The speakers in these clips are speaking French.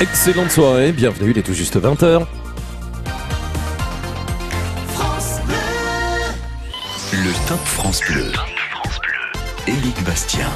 Excellente soirée, bienvenue, il est tout juste 20h. Le Top France Bleu. Éric Bastien.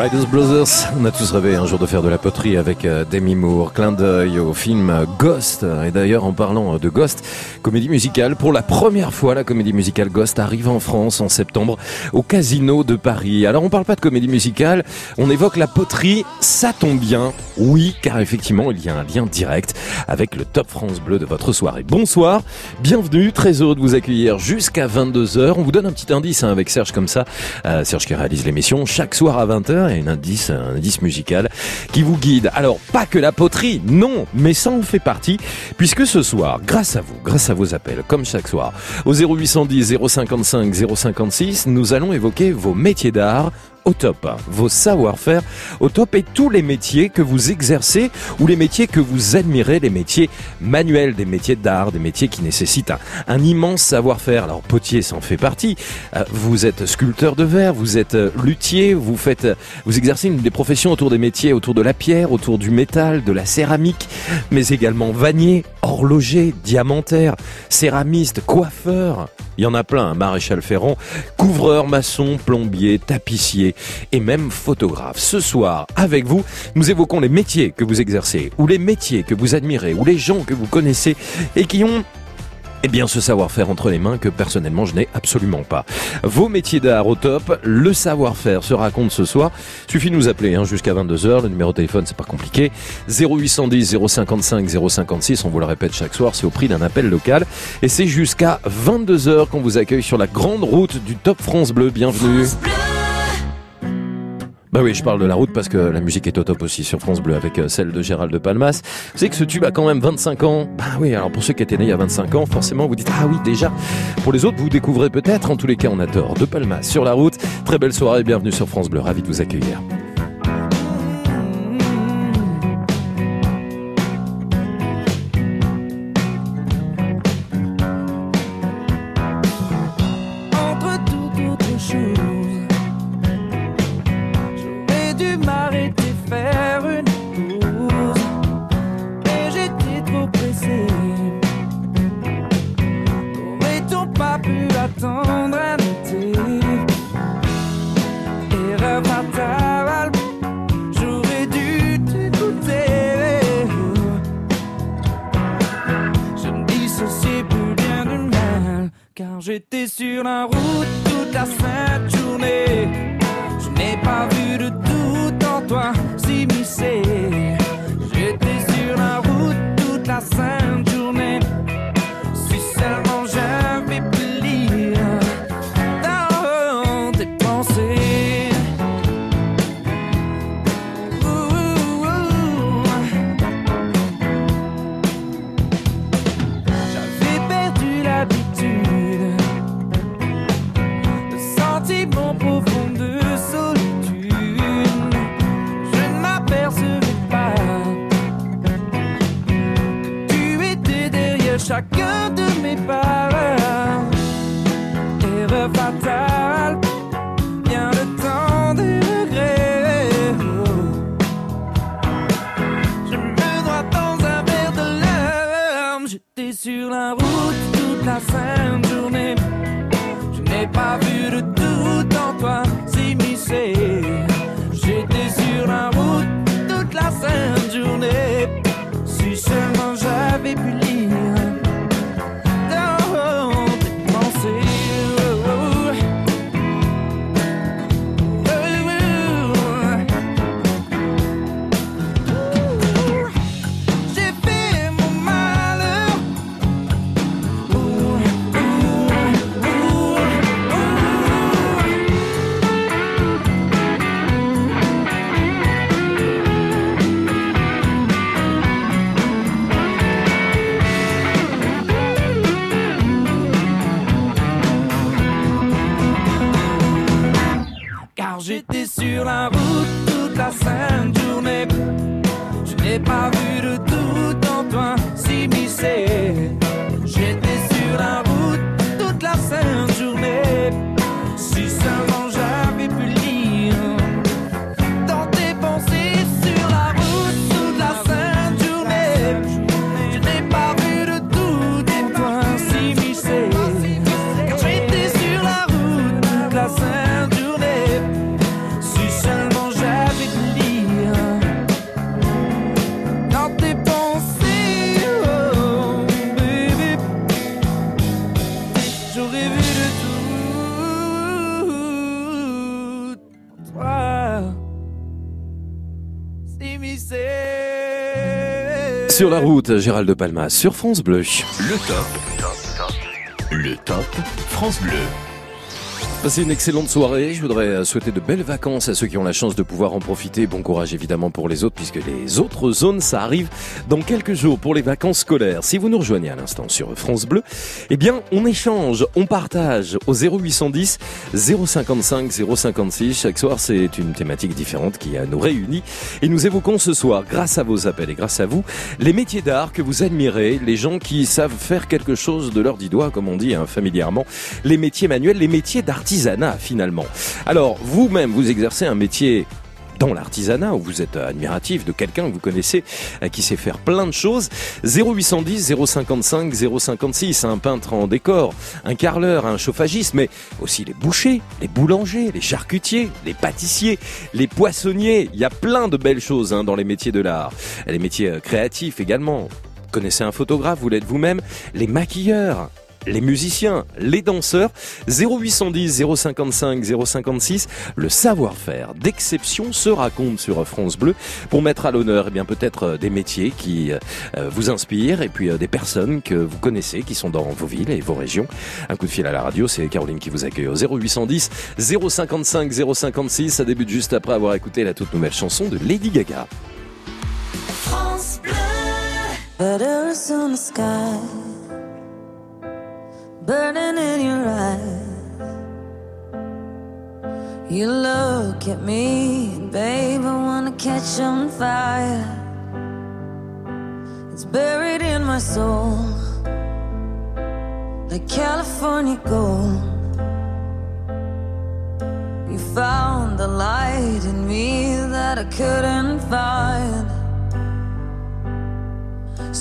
Riders Brothers, on a tous rêvé un jour de faire de la poterie avec euh, Demi Moore, clin d'œil au film Ghost. Et d'ailleurs, en parlant de Ghost, comédie musicale, pour la première fois, la comédie musicale Ghost arrive en France en septembre au Casino de Paris. Alors, on parle pas de comédie musicale, on évoque la poterie, ça tombe bien. Oui, car effectivement, il y a un lien direct avec le Top France Bleu de votre soirée. Bonsoir, bienvenue, très heureux de vous accueillir jusqu'à 22h. On vous donne un petit indice hein, avec Serge comme ça, euh, Serge qui réalise l'émission chaque soir à 20h et un indice, un indice musical qui vous guide. Alors, pas que la poterie, non, mais ça en fait partie, puisque ce soir, grâce à vous, grâce à vos appels, comme chaque soir, au 0810 055 056, nous allons évoquer vos métiers d'art au top, vos savoir-faire au top et tous les métiers que vous exercez ou les métiers que vous admirez, les métiers manuels, des métiers d'art, des métiers qui nécessitent un, immense savoir-faire. Alors potier s'en fait partie. Euh, Vous êtes sculpteur de verre, vous êtes euh, luthier, vous faites, euh, vous exercez des professions autour des métiers, autour de la pierre, autour du métal, de la céramique, mais également vanier, horloger, diamantaire, céramiste, coiffeur. Il y en a plein, un maréchal ferrant, couvreur, maçon, plombier, tapissier et même photographe. Ce soir, avec vous, nous évoquons les métiers que vous exercez, ou les métiers que vous admirez, ou les gens que vous connaissez et qui ont eh bien, ce savoir-faire entre les mains que personnellement je n'ai absolument pas. Vos métiers d'art au top, le savoir-faire se raconte ce soir. Suffit de nous appeler hein, jusqu'à 22h. Le numéro de téléphone, c'est pas compliqué. 0810 055 056. On vous le répète chaque soir, c'est au prix d'un appel local. Et c'est jusqu'à 22h qu'on vous accueille sur la grande route du Top France Bleu. Bienvenue. Bah oui, je parle de la route parce que la musique est au top aussi sur France Bleu avec euh, celle de Gérald de Palmas. Vous savez que ce tube a quand même 25 ans. Bah oui, alors pour ceux qui étaient nés il y a 25 ans, forcément vous dites ah oui déjà. Pour les autres, vous découvrez peut-être. En tous les cas, on a tort. De Palmas sur la route. Très belle soirée, bienvenue sur France Bleu. Ravi de vous accueillir. Sur la route, Gérald de Palma, sur France Bleu. Le top. Le top France Bleu. Passez une excellente soirée. Je voudrais euh, souhaiter de belles vacances à ceux qui ont la chance de pouvoir en profiter. Bon courage évidemment pour les autres puisque les autres zones, ça arrive dans quelques jours pour les vacances scolaires. Si vous nous rejoignez à l'instant sur France Bleu, eh bien, on échange, on partage au 0810 055 056. Chaque soir, c'est une thématique différente qui euh, nous réunit et nous évoquons ce soir, grâce à vos appels et grâce à vous, les métiers d'art que vous admirez, les gens qui savent faire quelque chose de leurs dix doigts, comme on dit hein, familièrement, les métiers manuels, les métiers d'artisanat finalement. Alors, vous-même, vous exercez un métier dans l'artisanat, où vous êtes admiratif de quelqu'un que vous connaissez, euh, qui sait faire plein de choses. 0810 055 056, un peintre en décor, un carreleur, un chauffagiste, mais aussi les bouchers, les boulangers, les charcutiers, les pâtissiers, les poissonniers. Il y a plein de belles choses hein, dans les métiers de l'art. Les métiers euh, créatifs également. Connaissez un photographe, vous l'êtes vous-même, les maquilleurs, les musiciens, les danseurs, 0810 055 056, le savoir-faire d'exception se raconte sur France Bleu pour mettre à l'honneur eh bien peut-être euh, des métiers qui euh, vous inspirent et puis euh, des personnes que vous connaissez qui sont dans vos villes et vos régions. Un coup de fil à la radio, c'est Caroline qui vous accueille au 0810 055 056. Ça débute juste après avoir écouté la toute nouvelle chanson de Lady Gaga. France Bleu. Burning in your eyes. You look at me, babe, I wanna catch on fire. It's buried in my soul, like California gold. You found the light in me that I couldn't find.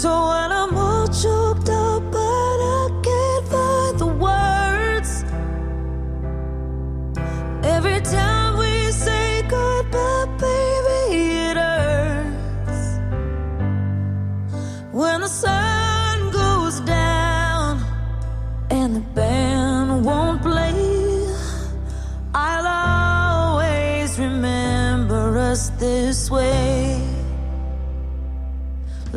So when I'm all choked up,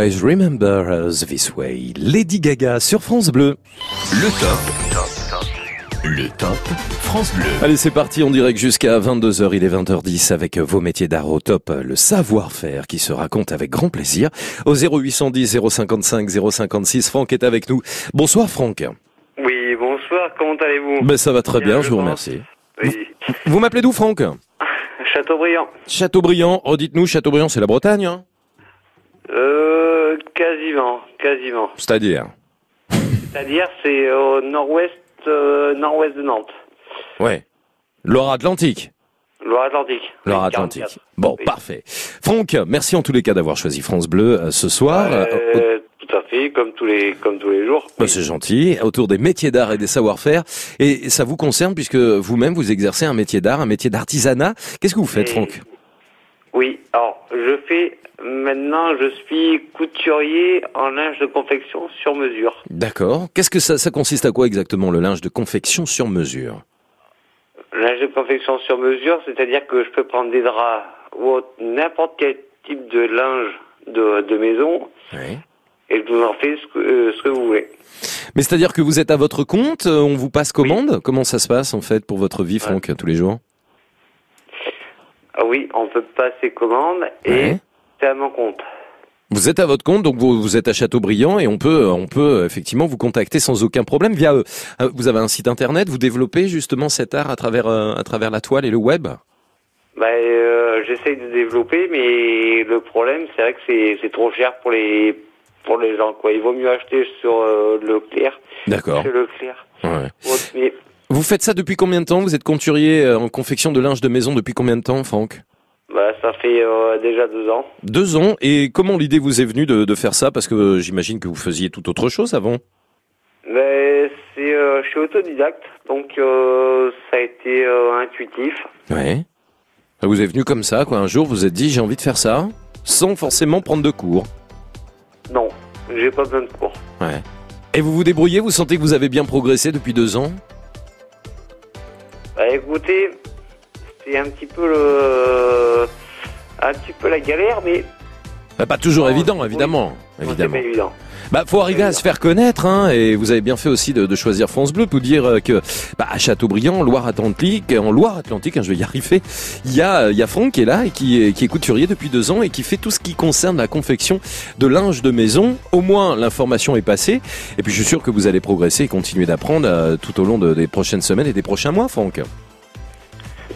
Always remember us this way. Lady Gaga sur France Bleu. Le top. Le top France Bleu. Allez, c'est parti, on direct jusqu'à 22h, il est 20h10 avec vos métiers d'art au top, le savoir-faire qui se raconte avec grand plaisir. Au 0810 055 056, Franck est avec nous. Bonsoir Franck. Oui, bonsoir, comment allez-vous? Ben, ça va très bien, Bien, je je vous remercie. Oui, Vous m'appelez d'où Franck? Chateaubriand. Châteaubriand, redites-nous, Châteaubriand c'est la Bretagne, hein? Euh, quasiment, quasiment. C'est-à-dire C'est-à-dire, c'est au nord-ouest, euh, nord-ouest de Nantes, Ouais. Loire-Atlantique Loire-Atlantique. Loire-Atlantique. 44. Bon, Oui. parfait. Franck, merci en tous les cas d'avoir choisi France Bleu euh, ce soir. Euh, Euh, tout à fait, comme tous les, comme tous les jours. Bah, c'est gentil, autour des métiers d'art et des savoir-faire. Et ça vous concerne puisque vous-même vous exercez un métier d'art, un métier d'artisanat. Qu'est-ce que vous faites, Et- Franck? Oui, alors, je fais, maintenant, je suis couturier en linge de confection sur mesure. D'accord. Qu'est-ce que ça, ça consiste à quoi exactement le linge de confection sur mesure? Linge de confection sur mesure, c'est-à-dire que je peux prendre des draps ou n'importe quel type de linge de, de maison Oui. et je vous en fais ce que, euh, ce que vous voulez. Mais c'est-à-dire que vous êtes à votre compte, euh, on vous passe commande? Comment ça se passe en fait pour votre vie, Franck, tous les jours? Ah oui, on peut passer commande et Ouais. C'est à mon compte. Vous êtes à votre compte, donc vous, vous êtes à Châteaubriand et on peut, on peut effectivement vous contacter sans aucun problème via. euh, vous avez un site internet, vous développez justement cet art à travers, euh, à travers la toile et le web? Bah, euh, j'essaye de développer, mais le problème, c'est vrai que c'est, c'est trop cher pour les pour les gens. Quoi, il vaut mieux acheter sur Leclerc, D'accord. chez Leclerc. Ouais. Mais Vous faites ça depuis combien de temps? Vous êtes conturier euh, en confection de linge de maison depuis combien de temps, Franck? Bah, ça fait euh, déjà deux ans. Deux ans. Et comment l'idée vous est venue de, de faire ça? Parce que euh, j'imagine que vous faisiez tout autre chose avant. Mais c'est, euh, je suis autodidacte, donc euh, ça a été intuitif. Ouais. Ça vous est venu comme ça, quoi. Un jour, vous vous êtes dit, j'ai envie de faire ça, sans forcément prendre de cours. Non, j'ai pas besoin de cours. Ouais. Et vous vous débrouillez? Vous sentez que vous avez bien progressé depuis deux ans? Bah écoutez, c'est un petit peu le, un petit peu la galère, mais Bah, Pas toujours Non, évident, oui. évidemment. c'est évidemment. évident. Bah, faut arriver à se faire connaître, hein, et vous avez bien fait aussi de, de choisir France Bleu pour dire euh, que, bah, à Châteaubriand, Loire-Atlantique, en Loire-Atlantique, hein, je vais y arriver, il y a, y a Franck qui est là et qui est, qui est couturier depuis deux ans et qui fait tout ce qui concerne la confection de linge de maison. Au moins, l'information est passée, et puis je suis sûr que vous allez progresser et continuer d'apprendre euh, tout au long de- des prochaines semaines et des prochains mois, Franck.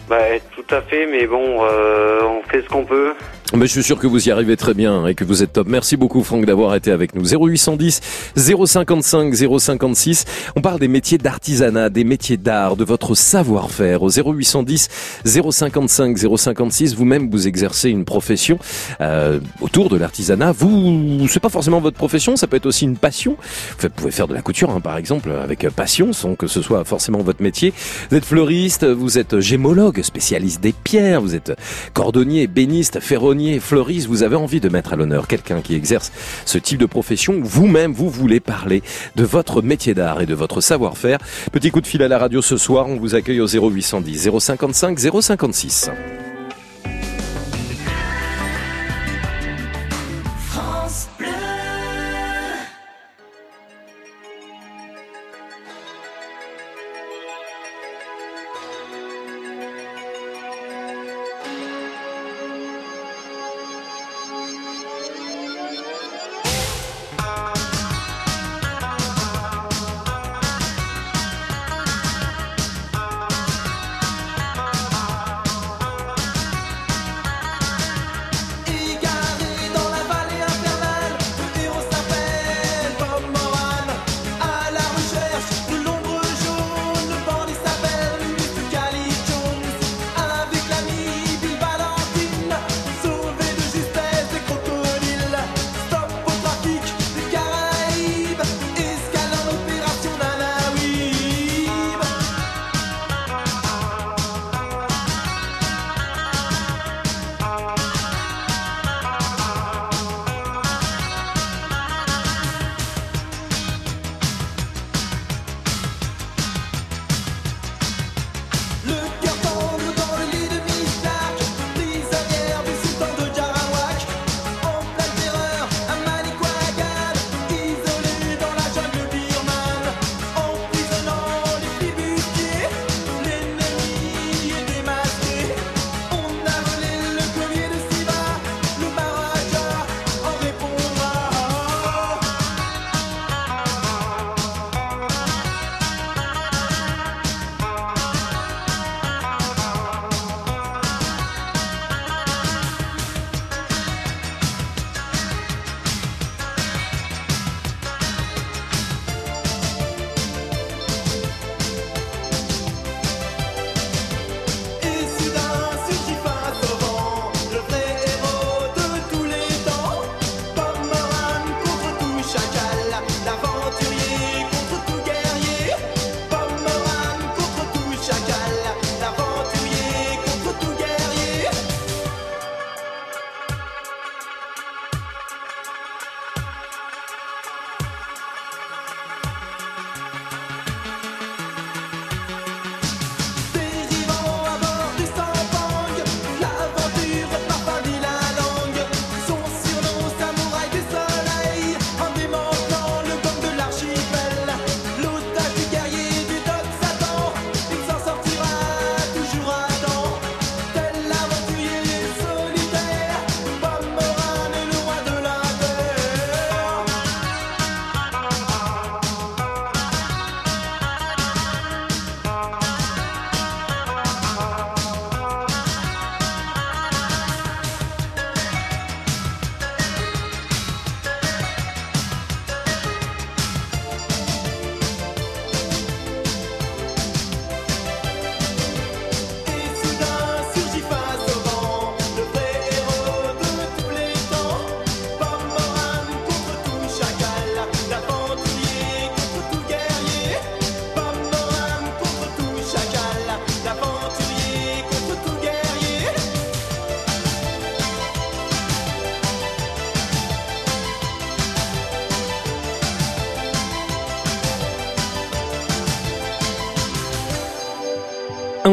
Bah tout à fait, mais bon, euh, on fait ce qu'on peut. Mais je suis sûr que vous y arrivez très bien et que vous êtes top. Merci beaucoup Franck d'avoir été avec nous. 0810 055 056. On parle des métiers d'artisanat, des métiers d'art, de votre savoir-faire. Au 0810 055 056, vous-même vous exercez une profession euh, autour de l'artisanat. Vous, c'est pas forcément votre profession, ça peut être aussi une passion. Vous pouvez faire de la couture, hein, par exemple, avec passion, sans que ce soit forcément votre métier. Vous êtes fleuriste, vous êtes gémologue, spécialiste des pierres, vous êtes cordonnier, béniste, ferronnier, fleuriste. Vous avez envie de mettre à l'honneur quelqu'un qui exerce ce type de profession. Vous-même, vous voulez parler de votre métier d'art et de votre savoir-faire. Petit coup de fil à la radio ce soir. On vous accueille au 0810 055 056.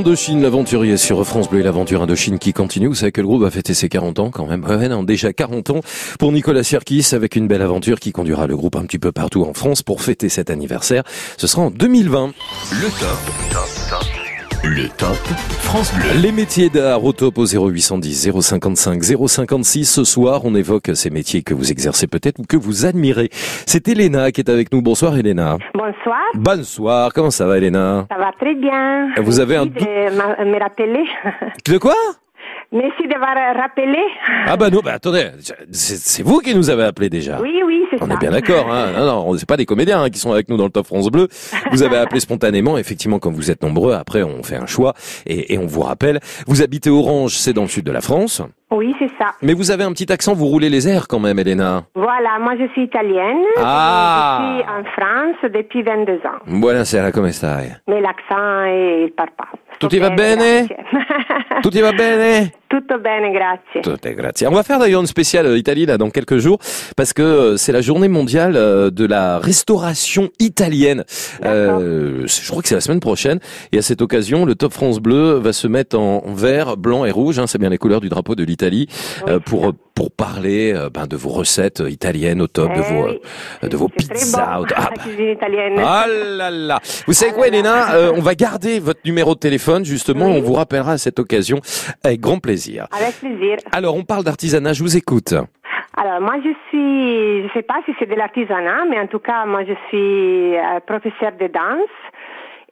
Indochine, l'aventurier sur France Bleu et l'aventure Indochine qui continue. Vous savez que le groupe va fêter ses 40 ans quand même. Ouais, non, déjà 40 ans pour Nicolas Sirkis avec une belle aventure qui conduira le groupe un petit peu partout en France pour fêter cet anniversaire. Ce sera en 2020. Le top. Le top France Bleu. Les métiers d'art au top au 0810 055 056. Ce soir, on évoque ces métiers que vous exercez peut-être ou que vous admirez. C'est Elena qui est avec nous. Bonsoir Elena. Bonsoir, Bonsoir, comment ça va Elena? Ça va très bien. Vous avez un Merci de m'a- me rappeler. De quoi? Merci d'avoir rappelé. Ah bah non, bah attendez, c'est vous qui nous avez appelé déjà. Oui, oui, c'est ça. On est bien d'accord, hein. Non, non, c'est pas des comédiens hein, qui sont avec nous dans le Top France Bleu. Vous avez appelé spontanément, effectivement, comme vous êtes nombreux. Après, on fait un choix et, et on vous rappelle. Vous habitez Orange, c'est dans le sud de la France, Oui, c'est ça. mais vous avez un petit accent. Vous roulez les airs quand même, Elena. Voilà, moi je suis italienne. Ah. Je suis en France depuis 22 ans. Buonasera, come stai? Mais l'accent, eh, il part pas. Tutti va bene? Tutti va bene? Tutto bene, grazie. Tout est grazie. On va faire d'ailleurs une spéciale euh, Italie là dans quelques jours parce que euh, c'est la journée mondiale euh, de la restauration italienne. Euh, je crois que c'est la semaine prochaine et à cette occasion, le Top France Bleu va se mettre en vert, blanc et rouge. Hein, c'est bien les couleurs du drapeau de l'Italie euh, pour pour parler euh, ben, de vos recettes italiennes au top, de vos oui. euh, de vos pizzas. bon. Ah, bah, italienne. ah là là Vous savez quoi, Elena Euh, On va garder votre numéro de téléphone, justement. Oui. On vous rappellera à cette occasion avec grand plaisir. Avec plaisir. Alors, on parle d'artisanat, je vous écoute. Alors, moi, je suis, je sais pas si c'est de l'artisanat, mais en tout cas, moi, je suis euh, professeur de danse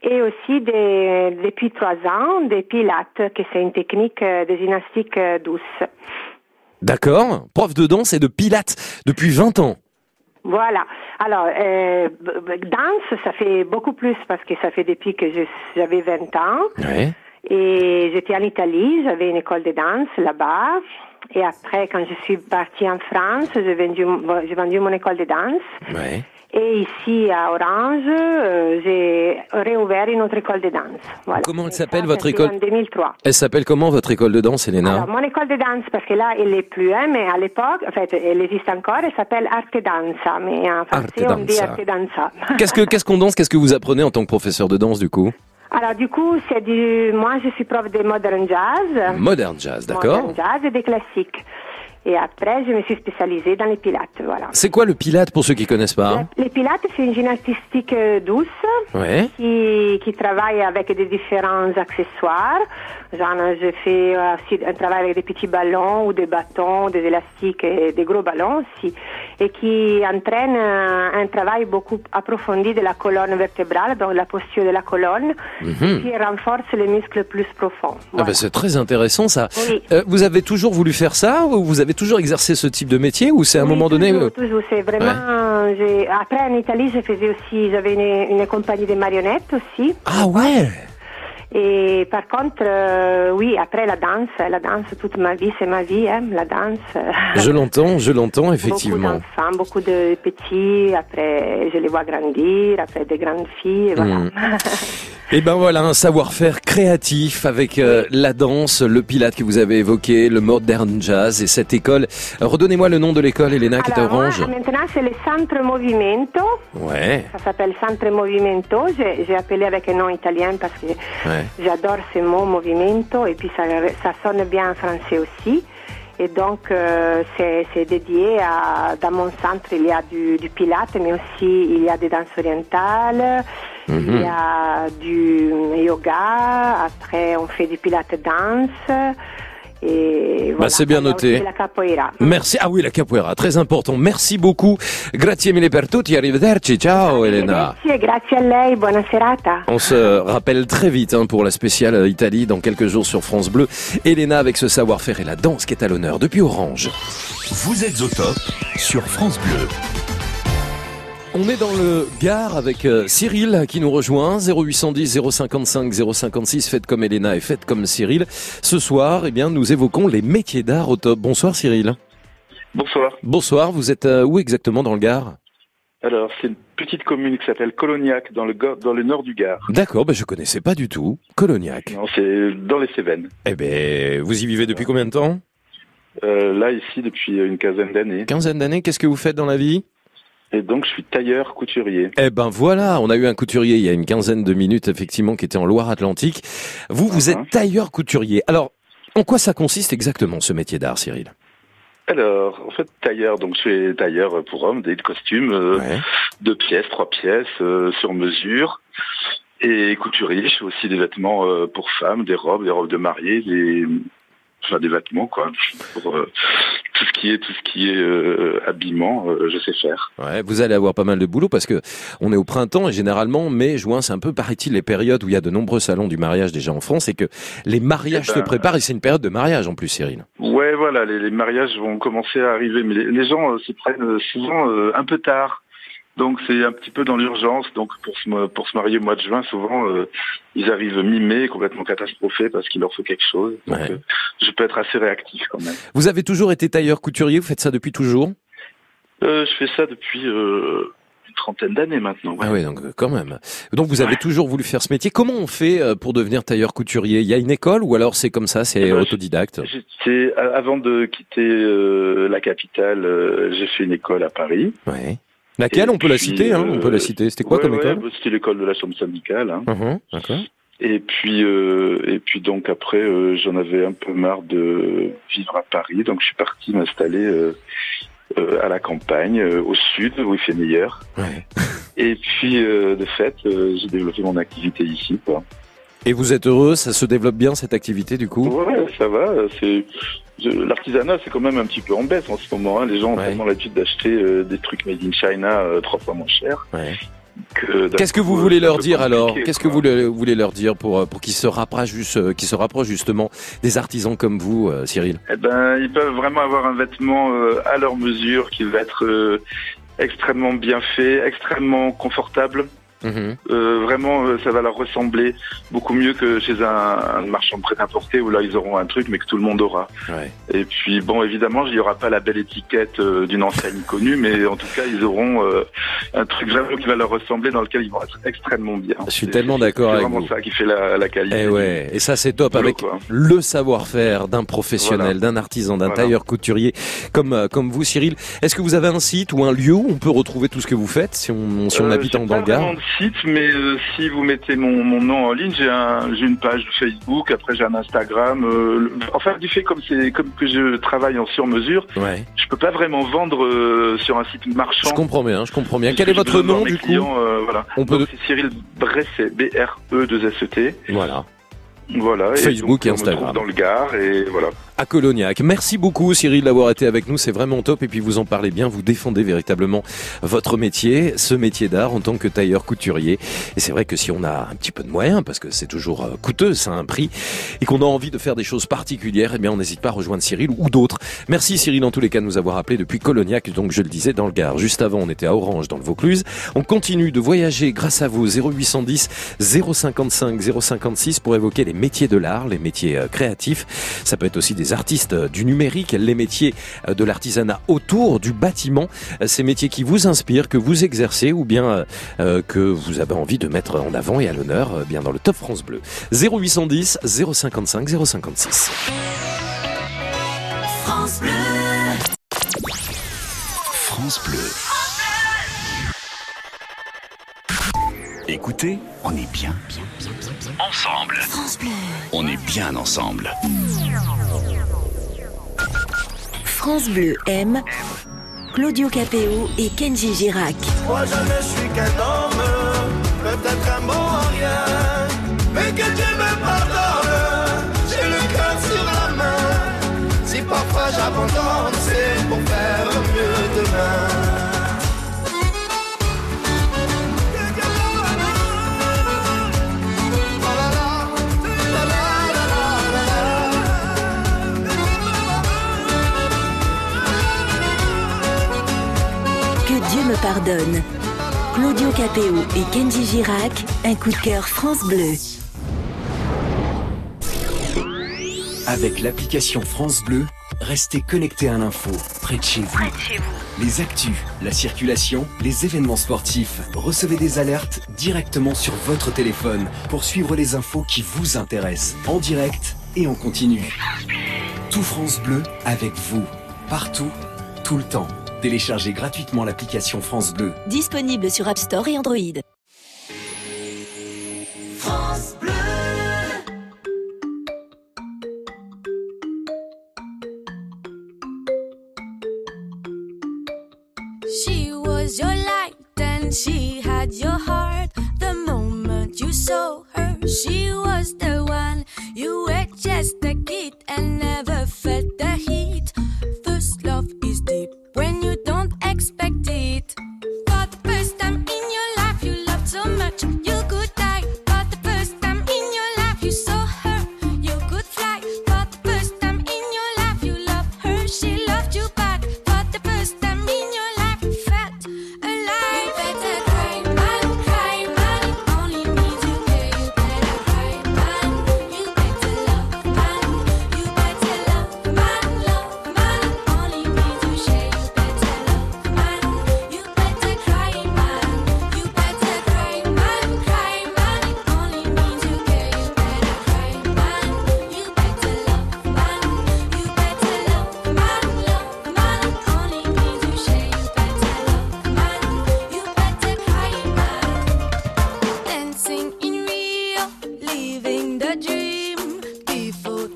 et aussi de- depuis trois ans des pilates, que c'est une technique euh, de gymnastique euh, douce. D'accord Prof de danse et de pilates depuis 20 ans. Voilà. Alors, euh, danse, ça fait beaucoup plus parce que ça fait depuis que j'avais 20 ans. Ouais. Et j'étais en Italie, j'avais une école de danse là-bas. Et après, quand je suis partie en France, j'ai vendu, j'ai vendu mon école de danse. Ouais. Et ici à Orange, euh, j'ai réouvert une autre école de danse. Voilà. Comment elle s'appelle, votre école En 2003. Elle s'appelle comment votre école de danse, Elena Alors, mon école de danse, parce que là, elle est plus, hein, mais à l'époque, en fait, elle existe encore, elle s'appelle Arte Danza, mais en français, Arte on dit Danza. Arte Danza. Qu'est-ce que qu'est-ce qu'on danse Qu'est-ce que vous apprenez en tant que professeur de danse du coup Alors, du coup, c'est du, moi, je suis prof de modern jazz. Modern jazz, d'accord Modern jazz et des classiques. Et après, je me suis spécialisée dans les pilates, voilà. C'est quoi le pilate pour ceux qui connaissent pas Les pilates, c'est une gymnastique euh, douce Ouais. qui, qui travaille avec des différents accessoires. Genre, je fais aussi un travail avec des petits ballons ou des bâtons, des élastiques et des gros ballons aussi. Et qui entraîne euh, un travail beaucoup approfondi de la colonne vertébrale, donc la posture de la colonne, qui renforce les muscles plus profonds. Ah bah c'est très intéressant ça. Oui. Euh, vous avez toujours voulu faire ça ou vous avez toujours exercé ce type de métier ou c'est à un Oui, moment donné toujours, euh, toujours, c'est vraiment. j'ai- Après, en Italie, je faisais aussi, j'avais une, une compagnie de marionnettes aussi. Ah ouais Et par contre, euh, oui, après la danse, la danse, toute ma vie, c'est ma vie, hein, la danse. Je l'entends, je l'entends Beaucoup effectivement. d'enfants, beaucoup de petits, après je les vois grandir, après des grandes filles, voilà. Mm. Et ben voilà, un savoir-faire créatif avec euh, la danse, le pilate que vous avez évoqué, le modern jazz et cette école. Redonnez-moi le nom de l'école, Elena, qui est Orange. maintenant, c'est le Centre Movimento. Ouais, Ça s'appelle Centre Movimento. J'ai j'ai appelé avec un nom italien parce que ouais. J'adore ce mot movimento et puis ça, ça sonne bien en français aussi. Et donc euh, c'est dédié à dans mon centre il y a du, du pilate mais aussi il y a des danses orientales, il y a du yoga, après on fait du pilate danse et voilà. c'est bien noté. aussi La capoeira. Merci. Ah oui, la capoeira, très important. Merci beaucoup. Grazie mille per tutti. Arrivederci. Ciao, Elena. Grazie, grazie a lei, buona serata. On se rappelle très vite hein, pour la spéciale Italie dans quelques jours sur France Bleu. Elena avec ce savoir-faire et la danse qui est à l'honneur depuis Orange. Vous êtes au top sur France Bleu. On est dans le Gard avec euh, Cyril qui nous rejoint 0810 055 056 faites comme Elena et faites comme Cyril. Ce soir, eh bien nous évoquons les métiers d'art au top. Bonsoir Cyril. Bonsoir. Bonsoir, vous êtes euh, où exactement dans le Gard? Alors, c'est une petite commune qui s'appelle Colognac, dans le, dans le nord du Gard. D'accord, ben je connaissais pas du tout. Colognac. Non, c'est dans les Cévennes. Eh ben, vous y vivez depuis combien de temps? Euh, là, ici, depuis une quinzaine d'années. Quinzaine d'années, qu'est-ce que vous faites dans la vie? Et donc, je suis tailleur couturier. Eh ben voilà, on a eu un couturier il y a une quinzaine de minutes, effectivement, qui était en Loire-Atlantique. Vous, vous Mhm. êtes tailleur couturier. Alors, en quoi ça consiste exactement ce métier d'art, Cyril? Alors, en fait, tailleur, donc je suis tailleur pour hommes, des costumes, euh, Ouais. deux pièces, trois pièces, euh, sur mesure. Et couturier, je fais aussi des vêtements euh, pour femmes, des robes, des robes de mariée, des, enfin des vêtements quoi. Pour euh, tout ce qui est tout ce qui est euh, habillement, euh, je sais faire. Ouais, vous allez avoir pas mal de boulot parce que on est au printemps et généralement mai, juin, c'est un peu paraît-il les périodes où il y a de nombreux salons du mariage déjà en France et que les mariages Eh ben, se préparent et c'est une période de mariage en plus, Cyril. Ouais, voilà, les, les mariages vont commencer à arriver, mais les, les gens s'y prennent souvent un peu tard. Donc c'est un petit peu dans l'urgence. Donc pour se, pour se marier au mois de juin, souvent euh, ils arrivent mi-mai complètement catastrophés parce qu'il leur faut quelque chose. Donc Ouais. euh, je peux être assez réactif quand même. Vous avez toujours été tailleur couturier, vous faites ça depuis toujours? Euh, je fais ça depuis une trentaine d'années maintenant. ouais. Ah oui, donc quand même. Donc vous avez toujours voulu faire ce métier. Comment on fait pour devenir tailleur couturier? Il y a une école ou alors c'est comme ça, c'est Eh ben, autodidacte? avant de quitter euh, la capitale, euh, j'ai fait une école à Paris. Ouais. Laquelle Et On peut la citer, hein, on peut euh, la citer. C'était quoi Ouais, comme école? C'était l'école de la chambre syndicale. Hein. D'accord. Et puis, euh, et puis donc après, euh, j'en avais un peu marre de vivre à Paris, donc je suis parti m'installer euh, euh, à la campagne, euh, au sud, où il fait meilleur. Ouais. Et puis, euh, de fait, euh, j'ai développé mon activité ici. Quoi. Et vous êtes heureux Ça se développe bien cette activité du coup Ouais, ça va. C'est l'artisanat, c'est quand même un petit peu en baisse en ce moment. hein. Les gens ont Ouais. tellement l'habitude d'acheter euh, des trucs made in China euh, trois fois moins cher. Ouais. Qu'est-ce que vous coup, voulez leur dire alors Qu'est-ce que vous le- voulez leur dire pour euh, pour qu'ils se rapprochent euh, se rapprochent justement des artisans comme vous, euh, Cyril? Eh ben, ils peuvent vraiment avoir un vêtement euh, à leur mesure qui va être euh, extrêmement bien fait, extrêmement confortable. Mhm. Euh, vraiment, euh, ça va leur ressembler beaucoup mieux que chez un, un marchand de prêt-à-porter où là ils auront un truc mais que tout le monde aura. Ouais. Et puis bon, évidemment, il n'y aura pas la belle étiquette euh, d'une enseigne connue, mais en tout cas, ils auront euh, un truc vraiment qui va leur ressembler dans lequel ils vont être extrêmement bien. Je suis C'est- tellement c'est- d'accord C'est avec vraiment vous. ça qui fait la, la qualité. Eh ouais, et ça c'est top boulot, avec quoi. le savoir-faire d'un professionnel, Voilà. d'un artisan, d'un Voilà. tailleur couturier comme euh, comme vous, Cyril. Est-ce que vous avez un site ou un lieu où on peut retrouver tout ce que vous faites si on si on habite en Gard vraiment site, mais euh, si vous mettez mon, mon nom en ligne, j'ai un, j'ai une page Facebook, après j'ai un Instagram. euh, enfin, du fait comme c'est comme que je travaille en sur mesure, Ouais. je peux pas vraiment vendre euh, sur un site marchand. Je comprends bien, je comprends bien. Quel que est votre nom du coup? clients, euh, voilà. On peut c'est Cyril Bresset, B R E 2 S E T. voilà. Voilà. Facebook donc, et on me trouve Instagram. Dans le Gard et voilà. à Colognac. Merci beaucoup Cyril d'avoir été avec nous, c'est vraiment top et puis vous en parlez bien, vous défendez véritablement votre métier, ce métier d'art en tant que tailleur couturier. Et c'est vrai que si on a un petit peu de moyens, parce que c'est toujours euh, coûteux, ça a un prix, et qu'on a envie de faire des choses particulières, eh bien on n'hésite pas à rejoindre Cyril ou d'autres. Merci Cyril en tous les cas de nous avoir appelé depuis Colognac, donc je le disais dans le Gard. Juste avant on était à Orange dans le Vaucluse. On continue de voyager grâce à vous 0810 055 056 pour évoquer les métiers de l'art, les métiers euh, créatifs. Ça peut être aussi des artistes euh, du numérique, les métiers euh, de l'artisanat autour du bâtiment, ces métiers qui vous inspirent, que vous exercez ou bien euh, que vous avez envie de mettre en avant et à l'honneur euh, bien dans le Top France Bleu. 0810 055 056. France Bleu. France Bleu. Écoutez, on est bien, bien, bien, bien ensemble. France Bleu. On est bien ensemble. France Bleu aime Claudio Capéo et Kenji Girac. Moi je ne suis qu'un homme, peut-être un bon à rien, mais que Dieu me pardonne, j'ai le cœur sur la main. Si parfois j'abandonne, pardonne. Claudio Capéo et Kenji Girac, un coup de cœur France Bleu. Avec l'application France Bleu, restez connecté à l'info, près de chez vous. Les actus, la circulation, les événements sportifs. Recevez des alertes directement sur votre téléphone pour suivre les infos qui vous intéressent, en direct et en continu. Tout France Bleu avec vous, partout, tout le temps. Téléchargez gratuitement l'application France Bleu. Disponible sur App Store et Android. France Bleu. She was your light and she had your heart. The moment you saw her, she was the one. You were just a kid and never felt the heat.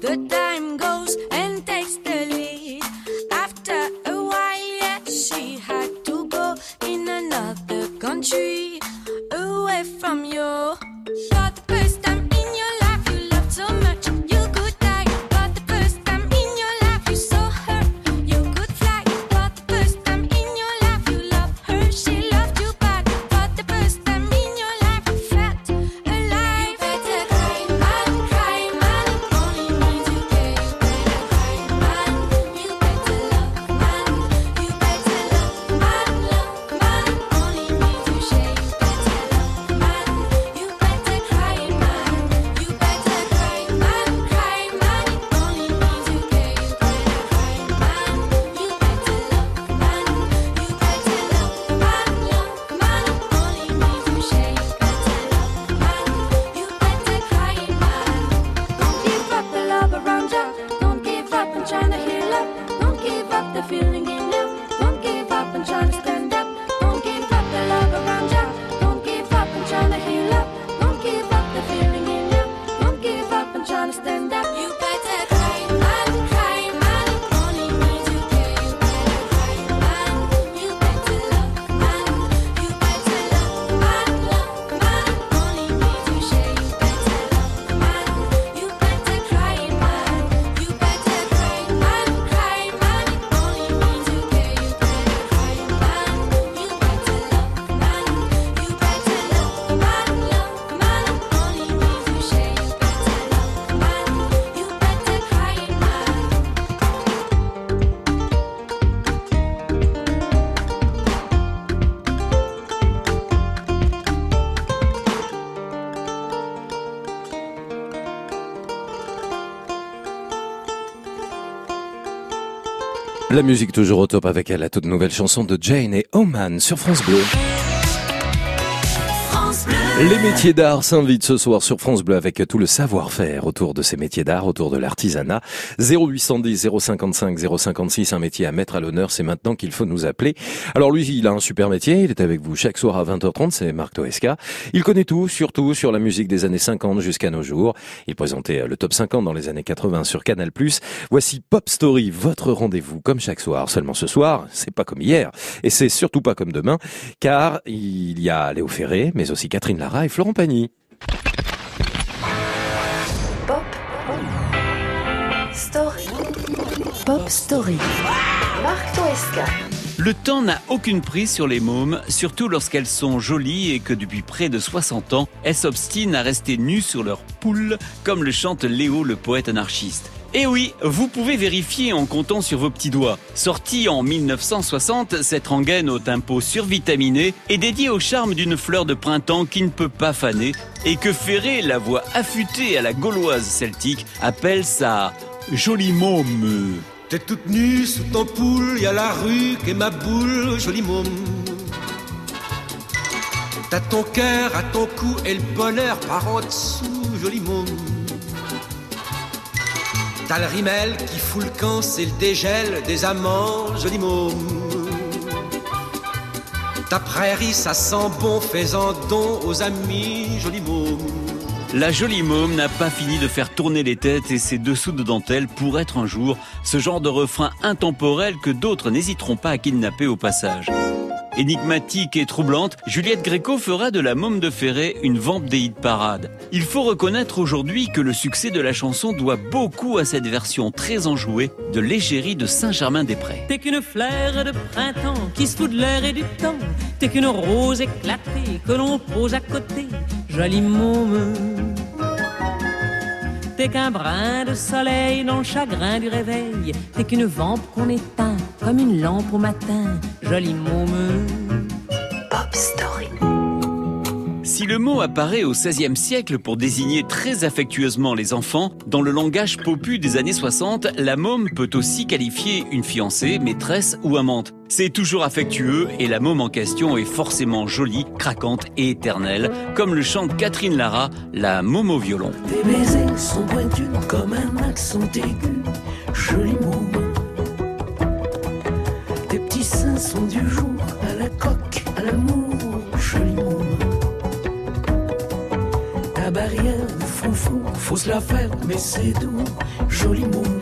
Before the La musique toujours au top avec la toute nouvelle chanson de Jane et Oman sur France Bleu. Les métiers d'art s'invitent ce soir sur France Bleu avec tout le savoir-faire autour de ces métiers d'art, autour de l'artisanat. 0810 055 056, un métier à mettre à l'honneur, c'est maintenant qu'il faut nous appeler. Alors lui, il a un super métier, il est avec vous chaque soir à 20h30, c'est Marc Toesca. Il connaît tout, surtout sur la musique des années 50 jusqu'à nos jours. Il présentait le top 50 dans les années 80 sur Canal+. Voici Pop Story, votre rendez-vous comme chaque soir. Seulement ce soir, c'est pas comme hier, et c'est surtout pas comme demain, car il y a Léo Ferré, mais aussi Catherine Lara et Florent Pagny. Story. Pop Story. Marc Toesca. Le temps n'a aucune prise sur les mômes, surtout lorsqu'elles sont jolies et que depuis près de 60 ans, elles s'obstinent à rester nues sur leur poule, comme le chante Léo, le poète anarchiste. Et oui, vous pouvez vérifier en comptant sur vos petits doigts. Sortie en 1960, cette rengaine au tempo survitaminé est dédiée au charme d'une fleur de printemps qui ne peut pas faner et que Ferré, la voix affûtée à la gauloise celtique, appelle sa jolie môme. T'es toute nue sous ton poule, y a la rue et ma boule, joli môme. T'as ton cœur à ton cou et le bonheur par en dessous, joli môme. T'as le rimel qui fout le camp, c'est le dégel des amants, joli môme. Ta prairie, ça sent bon, fais-en don aux amis, joli môme. La jolie môme n'a pas fini de faire tourner les têtes et ses dessous de dentelle pour être un jour ce genre de refrain intemporel que d'autres n'hésiteront pas à kidnapper au passage. Énigmatique et troublante, Juliette Gréco fera de la môme de Ferré une vampe des hit parades. Il faut reconnaître aujourd'hui que le succès de la chanson doit beaucoup à cette version très enjouée de l'égérie de Saint-Germain-des-Prés. T'es qu'une fleur de printemps qui se fout de l'air et du temps. T'es qu'une rose éclatée que l'on pose à côté. Jolie môme. T'es qu'un brin de soleil dans le chagrin du réveil. T'es qu'une vampe qu'on éteint comme une lampe au matin. Jolie môme. Pop Story. Si le mot apparaît au XVIe siècle pour désigner très affectueusement les enfants, dans le langage popu des années 60, la môme peut aussi qualifier une fiancée, maîtresse ou amante. C'est toujours affectueux et la môme en question est forcément jolie, craquante et éternelle, comme le chante Catherine Lara, la môme au violon. Tes petits seins sont du jour à la coque, à joli foufou, faut se la faire, mais c'est doux, joli môme.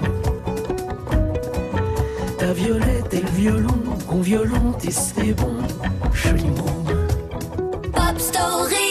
Ta violette et le violon, on violente et c'est bon, joli môme. Pop Story.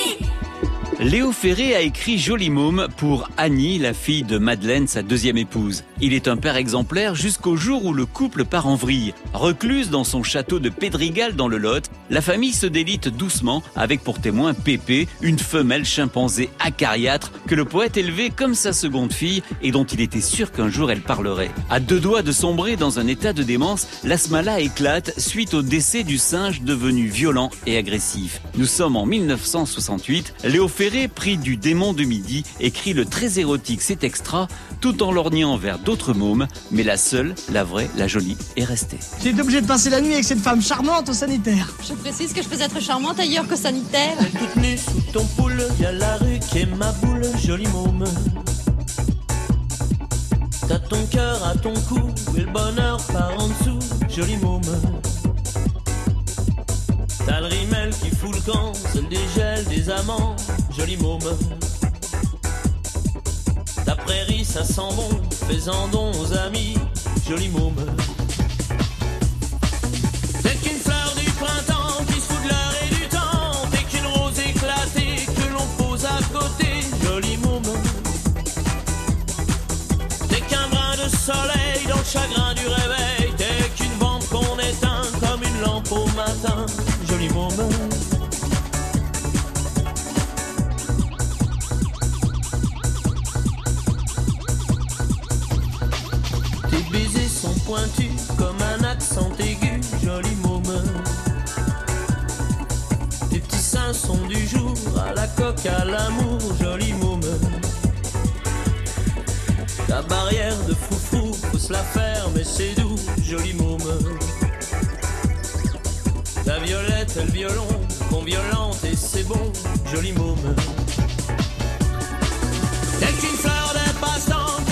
Léo Ferré a écrit Jolie Môme pour Annie, la fille de Madeleine, sa deuxième épouse. Il est un père exemplaire jusqu'au jour où le couple part en vrille. Recluse dans son château de Pédrigal dans le Lot, la famille se délite doucement avec pour témoin Pépé, une femelle chimpanzé acariâtre que le poète élevait comme sa seconde fille et dont il était sûr qu'un jour elle parlerait. À deux doigts de sombrer dans un état de démence, l'asmala éclate suite au décès du singe devenu violent et agressif. Nous sommes en 1968. Léo Ferré, pris du démon de midi, écrit le très érotique cet extra tout en lorgnant vers d'autres mômes, mais la seule, la vraie, la jolie est restée. J'ai été obligé de passer la nuit avec cette femme charmante au sanitaire. Je précise que je peux être charmante ailleurs que sanitaire. Toute nue sous ton poule, y a la rue qui est ma boule, joli môme. T'as ton cœur à ton cou et le bonheur par en dessous, joli môme. T'as le rimel qui fout le camp, c'est le dégel des amants, joli môme. Ta prairie ça sent bon, fais-en don aux amis, joli môme. T'es qu'une fleur du printemps qui se fout de l'heure et du temps. T'es qu'une rose éclatée que l'on pose à côté, joli môme. T'es qu'un brin de soleil dans le chagrin du réveil. Pointus comme un accent aigu, joli môme. Tes petits seins sont du jour à la coque à l'amour, joli môme. Ta barrière de foufou, faut se la faire, mais c'est doux, joli môme. Ta violette et le violon, qu'on violente et c'est bon, joli môme. T'es qu'une fleur des passe-temps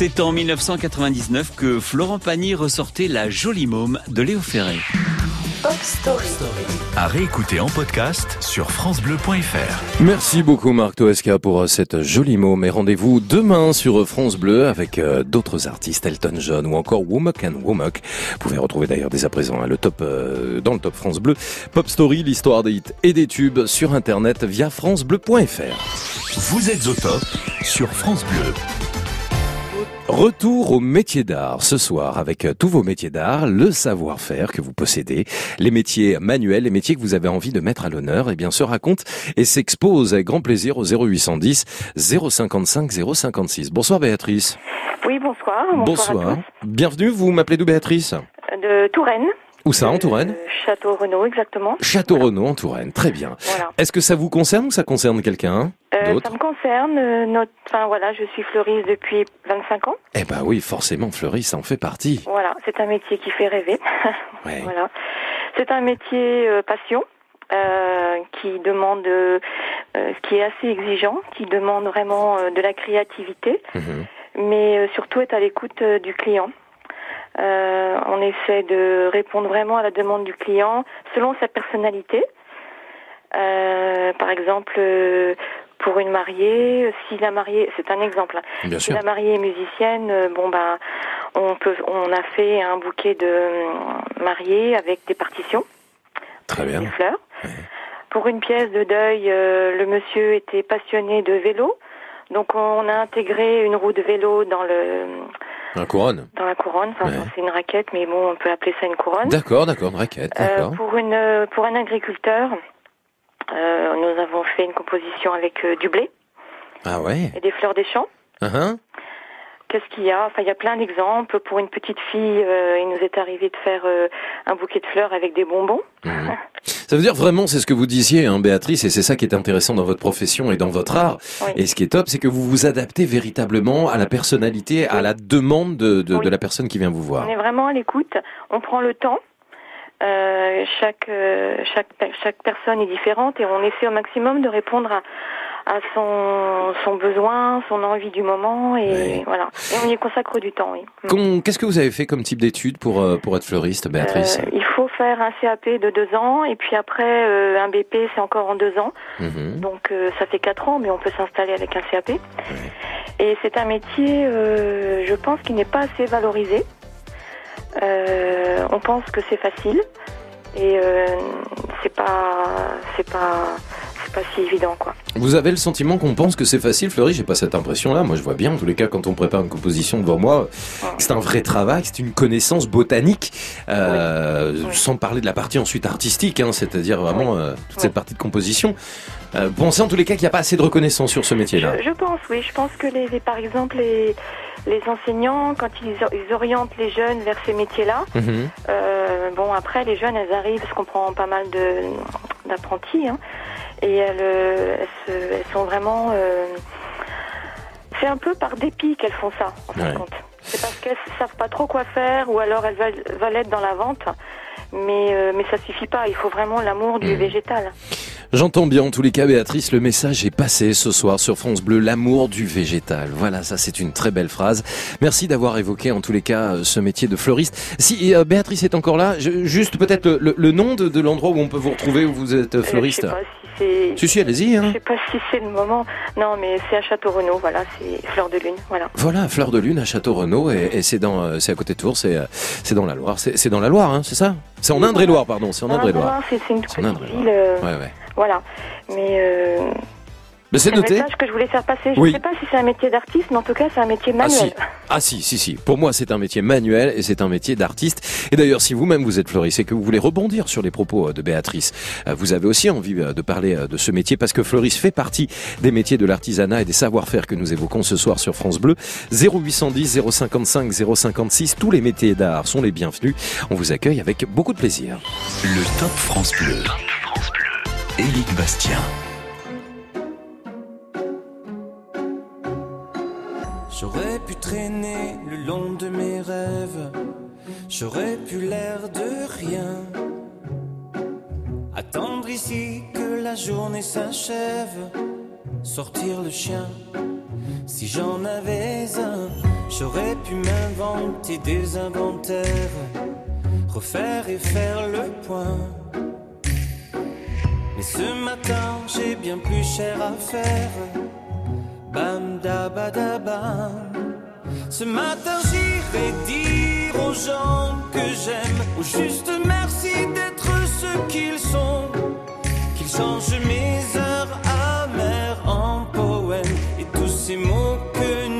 C'est en 1999 que Florent Pagny ressortait La Jolie Môme de Léo Ferré. Pop Story. À réécouter en podcast sur FranceBleu.fr. Merci beaucoup Marc Toesca pour euh, cette jolie mot. Mais rendez-vous demain sur France Bleu avec euh, d'autres artistes, Elton John ou encore Womack and Womack. Vous pouvez retrouver d'ailleurs dès à présent hein, le top euh, dans le top France Bleu. Pop Story, l'histoire des hits et des tubes sur internet via francebleu.fr. Vous êtes au top sur France Bleu. Retour au métier d'art ce soir avec euh, tous vos métiers d'art, le savoir-faire que vous possédez, les métiers manuels, les métiers que vous avez envie de mettre à l'honneur et bien se raconte et s'expose avec grand plaisir au 0810 055 056. Bonsoir Béatrice. Oui, bonsoir. Bonsoir. à tous. Bienvenue, vous m'appelez d'où Béatrice? De Touraine. Où ça en Touraine Château Renaud, exactement. Château Renaud en Touraine, très bien. Voilà. Est-ce que ça vous concerne ou ça concerne quelqu'un Euh, d'autre ça me concerne. euh, notre... Enfin voilà, je suis fleuriste depuis 25 ans. Eh ben oui, forcément, Fleury, ça en fait partie. Voilà, c'est un métier qui fait rêver. Ouais. voilà. C'est un métier euh, passion. euh, qui demande, euh, euh, qui est assez exigeant, qui demande vraiment euh, de la créativité, Mhm. mais euh, surtout être à l'écoute euh, du client. Euh, on essaie de répondre vraiment à la demande du client selon sa personnalité. Euh, par exemple, euh, pour une mariée, si la mariée, c'est un exemple, hein. Bien si sûr. la mariée est musicienne, euh, bon ben, on peut, on a fait un bouquet de euh, mariée avec des partitions, Très bien. des fleurs. Pour une pièce de deuil, le monsieur était passionné de vélo, donc on a intégré une roue de vélo dans le Un couronne. dans la couronne. Enfin, Ouais. c'est une raquette, mais bon, on peut appeler ça une couronne. D'accord, d'accord, une raquette, Euh, pour une euh, pour un agriculteur, euh, nous avons fait une composition avec euh, du blé Ah ouais et des fleurs des champs. Hein Qu'est-ce qu'il y a? Enfin, il y a plein d'exemples. Pour une petite fille, euh, il nous est arrivé de faire euh, un bouquet de fleurs avec des bonbons. Ça veut dire vraiment, c'est ce que vous disiez, hein, Béatrice, et c'est ça qui est intéressant dans votre profession et dans votre art. Oui. Et ce qui est top, c'est que vous vous adaptez véritablement à la personnalité, à la demande de, de, de la personne qui vient vous voir. On est vraiment à l'écoute. On prend le temps. Euh, chaque chaque chaque personne est différente et on essaie au maximum de répondre à à son son besoin, son envie du moment et voilà. Et on y consacre du temps. Oui. Com- Qu'est-ce que vous avez fait comme type d'études pour, euh, pour être fleuriste, Béatrice Euh, il faut faire un CAP de deux ans et puis après euh, un BP c'est encore en deux ans. Mhm. Donc euh, ça fait quatre ans, mais on peut s'installer avec un CAP. Et c'est un métier, je pense, qui n'est pas assez valorisé. On pense que c'est facile et c'est pas, c'est pas, c'est pas si évident quoi. Vous avez le sentiment qu'on pense que c'est facile, Fleury? J'ai pas cette impression-là. Moi, je vois bien, en tous les cas, quand on prépare une composition devant moi, que c'est un vrai travail, c'est une connaissance botanique, euh, sans parler de la partie ensuite artistique, hein, c'est-à-dire vraiment euh, toute cette partie de composition. Euh, pensez en tous les cas qu'il n'y a pas assez de reconnaissance sur ce métier-là? Je, je pense, oui. Je pense que les, les- par exemple, les, les enseignants, quand ils, ils orientent les jeunes vers ces métiers-là, Mhm. euh, bon, après, les jeunes, elles arrivent, parce qu'on prend pas mal d'apprentis, hein, et elles, euh, elles, se- elles sont vraiment... euh, c'est un peu par dépit qu'elles font ça, en fin de compte. C'est parce qu'elles savent pas trop quoi faire, ou alors elles veulent, veulent être dans la vente, mais, euh, mais ça suffit pas. Il faut vraiment l'amour du végétal. J'entends bien, en tous les cas, Béatrice, le message est passé ce soir sur France Bleu, l'amour du végétal. Voilà, ça c'est une très belle phrase. Merci d'avoir évoqué, en tous les cas, euh, ce métier de fleuriste. Si euh, Béatrice est encore là, je- juste peut-être le, le- le nom de, de l'endroit où on peut vous retrouver, où vous êtes euh, fleuriste. Je sais pas si c'est... Si, si, allez-y, hein. Je sais pas si c'est le moment. Non, mais c'est à Château Renaud, voilà, c'est Fleur de Lune, voilà. Voilà, Fleur de Lune à Château-Renaud, et, et c'est dans, euh, c'est à côté de Tours, c'est, euh, c'est dans la Loire. C'est, dans la Loire, hein, c'est ça? C'est en Indre-et-Loire, pardon, c'est en Non, Indre-et-Loire. c'est une en petite ville, euh, Ouais, ouais. Voilà. Mais euh, Mais c'est un noté. message que je voulais faire passer. Je Oui. ne sais pas si c'est un métier d'artiste, mais en tout cas, c'est un métier Ah manuel. si. ah si, si, si. Pour moi, c'est un métier manuel et c'est un métier d'artiste. Et d'ailleurs, si vous-même vous êtes fleuriste et que vous voulez rebondir sur les propos euh, de Béatrice, euh, vous avez aussi envie de parler de ce métier parce que fleuriste fait partie des métiers de l'artisanat et des savoir-faire que nous évoquons ce soir sur France Bleu. 0810 055 056. Tous les métiers d'art sont les bienvenus. On vous accueille avec beaucoup de plaisir. Le Top France Bleu. Bastien. J'aurais pu traîner le long de mes rêves, j'aurais pu l'air de rien. Attendre ici que la journée s'achève, sortir le chien. Si j'en avais un, j'aurais pu m'inventer des inventaires, refaire et faire le point. Mais ce matin, j'ai bien plus cher à faire. Bam da ba da bam. Ce matin, j'irai dire aux gens que j'aime, au juste merci d'être ce qu'ils sont. Qu'ils changent mes heures amères en poèmes et tous ces mots que nous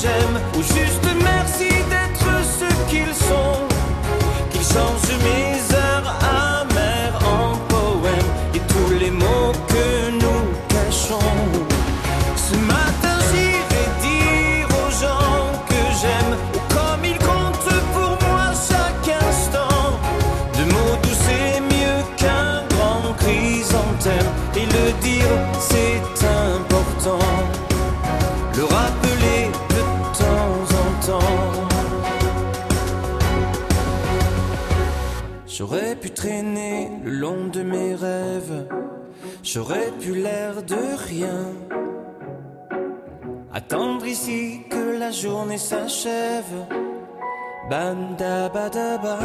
j'aime, ou juste merci d'être ce qu'ils sont, qu'ils changent mes de mes rêves, j'aurais pu l'air de rien. Attendre ici que la journée s'achève. Bam da ba da ba.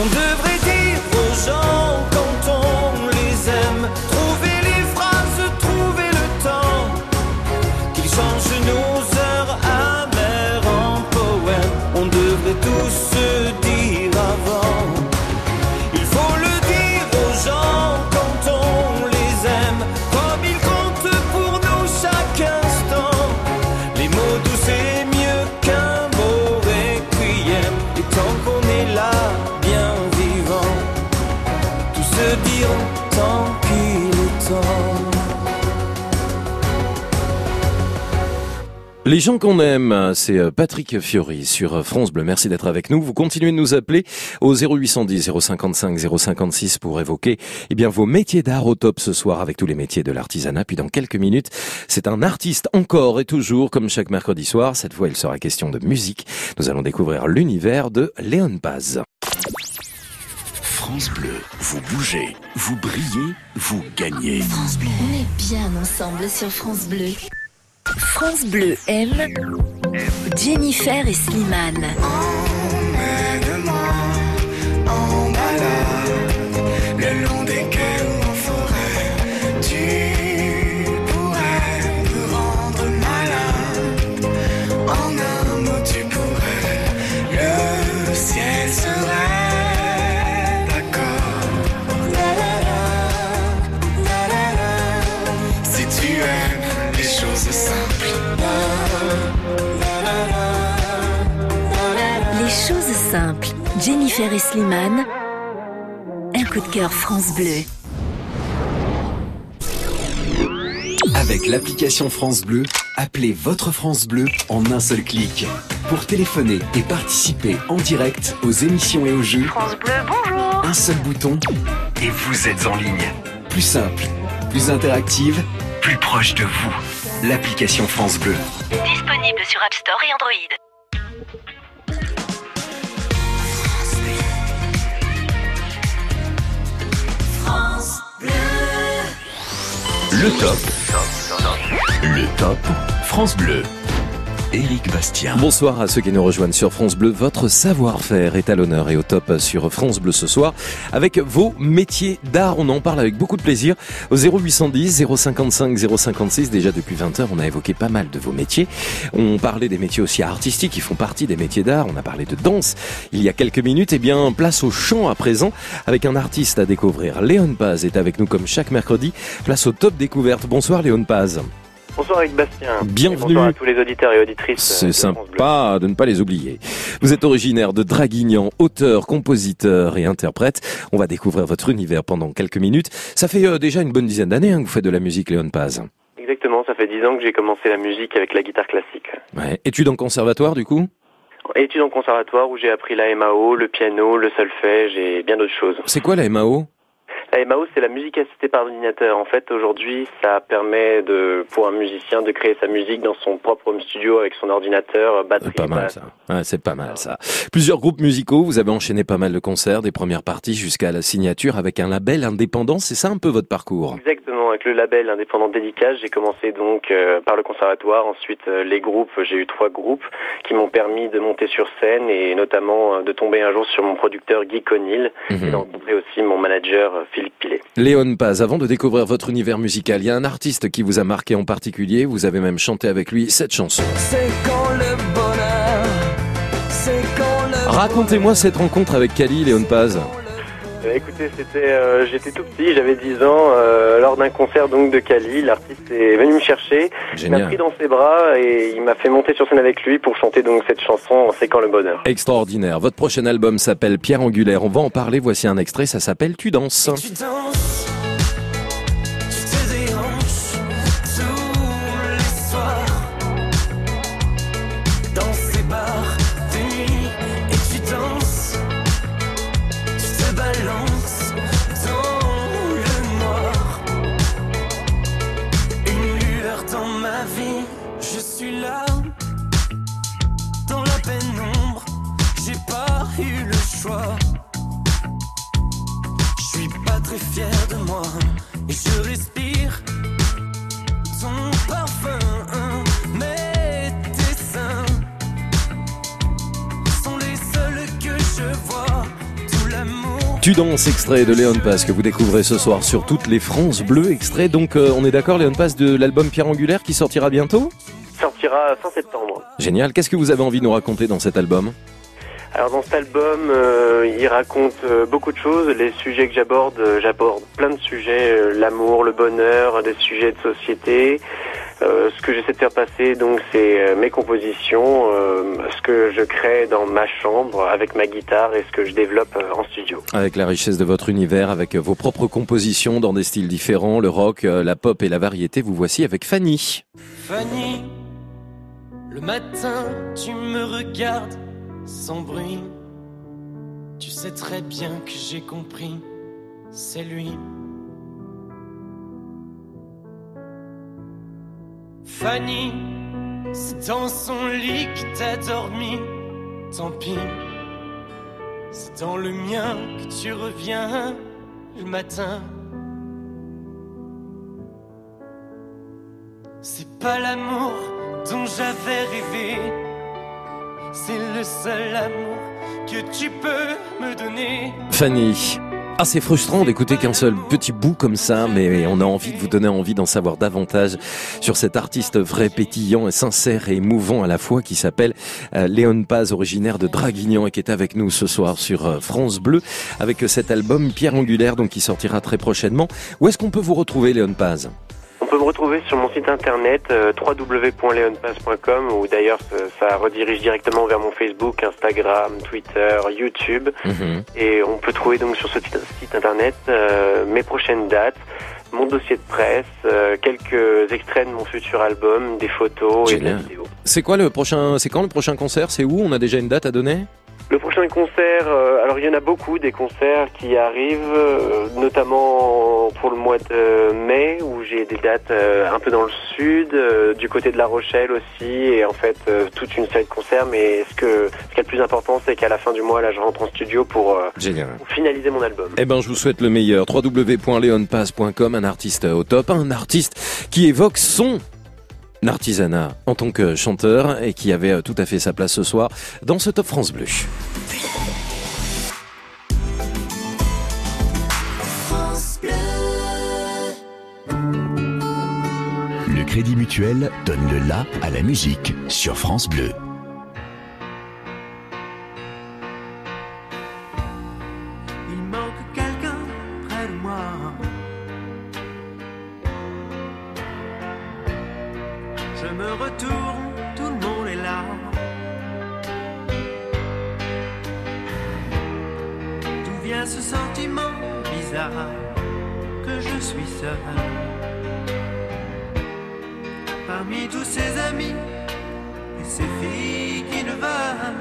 On devrait dire aux gens quand on les aime, trouver Les gens qu'on aime, c'est euh, Patrick Fiori sur France Bleu. Merci d'être avec nous. Vous continuez de nous appeler au 0810 055 056 pour évoquer eh bien vos métiers d'art au top ce soir avec tous les métiers de l'artisanat. Puis dans quelques minutes, c'est un artiste encore et toujours comme chaque mercredi soir. Cette fois, il sera question de musique. Nous allons découvrir l'univers de Léon Paz. France Bleu, vous bougez, vous brillez, vous gagnez. On est bien ensemble sur France Bleu. France Bleu aime Jennifer et Slimane. en Jennifer et Slimane. Un coup de cœur France Bleu. Avec l'application France Bleu, appelez votre France Bleu en un seul clic. Pour téléphoner et participer en direct aux émissions et aux jeux, France Bleu, bonjour. un seul bouton et vous êtes en ligne. Plus simple, plus interactive, plus proche de vous. L'application France Bleu. Disponible sur App Store et Android. Le top. Le top France Bleu. Éric Bastien. Bonsoir à ceux qui nous rejoignent sur France Bleu. Votre savoir-faire est à l'honneur et au top sur France Bleu ce soir avec vos métiers d'art. On en parle avec beaucoup de plaisir au 0810 055 056. Déjà depuis 20 heures, on a évoqué pas mal de vos métiers. On parlait des métiers aussi artistiques qui font partie des métiers d'art. On a parlé de danse il y a quelques minutes. Eh bien, place au chant à présent avec un artiste à découvrir. Léon Paz est avec nous comme chaque mercredi. Place au top découverte. Bonsoir Léon Paz. Bonsoir Eric Bastien. Bienvenue. Et bonsoir à tous les auditeurs et auditrices. C'est sympa de ne pas les oublier. Vous êtes originaire de Draguignan, auteur, compositeur et interprète. On va découvrir votre univers pendant quelques minutes. Ça fait euh, déjà une bonne dizaine d'années hein, que vous faites de la musique, Léon Paz. Exactement, ça fait dix ans que j'ai commencé la musique avec la guitare classique. Ouais. Études en conservatoire, du coup? Études en conservatoire où j'ai appris la MAO, le piano, le solfège et bien d'autres choses. C'est quoi la MAO La MAO, c'est la musique assistée par ordinateur. En fait, aujourd'hui, ça permet de, pour un musicien de créer sa musique dans son propre home studio avec son ordinateur, batterie. Pas mal ça. Ouais, c'est pas mal ça. Plusieurs groupes musicaux, vous avez enchaîné pas mal de concerts, des premières parties jusqu'à la signature avec un label indépendant. C'est ça un peu votre parcours? Exactement, avec le label indépendant Dédicace, j'ai commencé donc euh, par le conservatoire, ensuite euh, les groupes, j'ai eu trois groupes qui m'ont permis de monter sur scène et notamment euh, de tomber un jour sur mon producteur Guy Conil et de rencontrer aussi mon manager euh, Philippe Pilet. Léon Paz, avant de découvrir votre univers musical, il y a un artiste qui vous a marqué en particulier. Vous avez même chanté avec lui cette chanson. C'est quand le bonheur, c'est quand le Racontez-moi cette rencontre avec Kali, Léon Paz. Euh, écoutez, c'était, euh, j'étais tout petit, j'avais 10 ans, euh, lors d'un concert donc de Cali, l'artiste est venu me chercher, il Génial. m'a pris dans ses bras et il m'a fait monter sur scène avec lui pour chanter donc cette chanson C'est quand le bonheur. Extraordinaire. Votre prochain album s'appelle Pierre Angulaire. On va en parler. Voici un extrait. Ça s'appelle Tu danses. Tu danses, suis fier de moi et je respire ton parfum. Mais tes seins sont les seuls que je vois. Tout l'amour. Tu danses, extrait de Léon Paz que vous découvrez ce soir sur toutes les France Bleues. Extrait, donc, euh, on est d'accord, Léon Paz, de l'album Pierre Angulaire qui sortira bientôt? Sortira fin septembre. Génial. Qu'est-ce que vous avez envie de nous raconter dans cet album? Alors dans cet album, euh, il raconte euh, beaucoup de choses. Les sujets que j'aborde, euh, j'aborde plein de sujets, euh, l'amour, le bonheur, des sujets de société. Euh, ce que j'essaie de faire passer, donc, c'est euh, mes compositions, euh, ce que je crée dans ma chambre avec ma guitare et ce que je développe euh, en studio. Avec la richesse de votre univers, avec vos propres compositions dans des styles différents, le rock, euh, la pop et la variété, vous voici avec Fanny. Fanny, le matin, tu me regardes sans bruit. Tu sais très bien que j'ai compris, c'est lui. Fanny, c'est dans son lit que t'as dormi. Tant pis, c'est dans le mien que tu reviens le matin. C'est pas l'amour dont j'avais rêvé. C'est le seul amour que tu peux me donner. Fanny. C'est frustrant d'écouter qu'un seul petit bout comme ça, mais on a envie de vous donner envie d'en savoir davantage sur cet artiste vrai, pétillant et sincère et émouvant à la fois qui s'appelle euh, Léon Paz, originaire de Draguignan et qui est avec nous ce soir sur euh, France Bleu avec cet album Pierre Angulaire donc qui sortira très prochainement. Où est-ce qu'on peut vous retrouver Léon Paz? Peut me retrouver sur mon site internet euh, www.leonpass.com ou d'ailleurs ça, ça redirige directement vers mon Facebook, Instagram, Twitter, YouTube. Mhm. Et on peut trouver donc sur ce site internet euh, mes prochaines dates, mon dossier de presse, euh, quelques extraits de mon futur album, des photos et des vidéos. C'est quoi le prochain C'est quand le prochain concert? C'est où? On a déjà une date à donner? Le prochain concert, euh, alors il y en a beaucoup des concerts qui arrivent, euh, notamment pour le mois de mai où j'ai des dates euh, un peu dans le sud, euh, du côté de La Rochelle aussi, et en fait euh, toute une série de concerts. Mais ce que ce qui est le plus important, c'est qu'à la fin du mois, là, je rentre en studio pour, euh, finaliser mon album. Eh ben, je vous souhaite le meilleur. www.leonpaz.com, un artiste au top, un artiste qui évoque son l'artisanat en tant que chanteur et qui avait euh, tout à fait sa place ce soir dans ce Top France Bleu. France Bleu. Le Crédit Mutuel donne le la à la musique sur France Bleu. Que je suis seul Parmi tous ces amis et ces filles qui ne veulent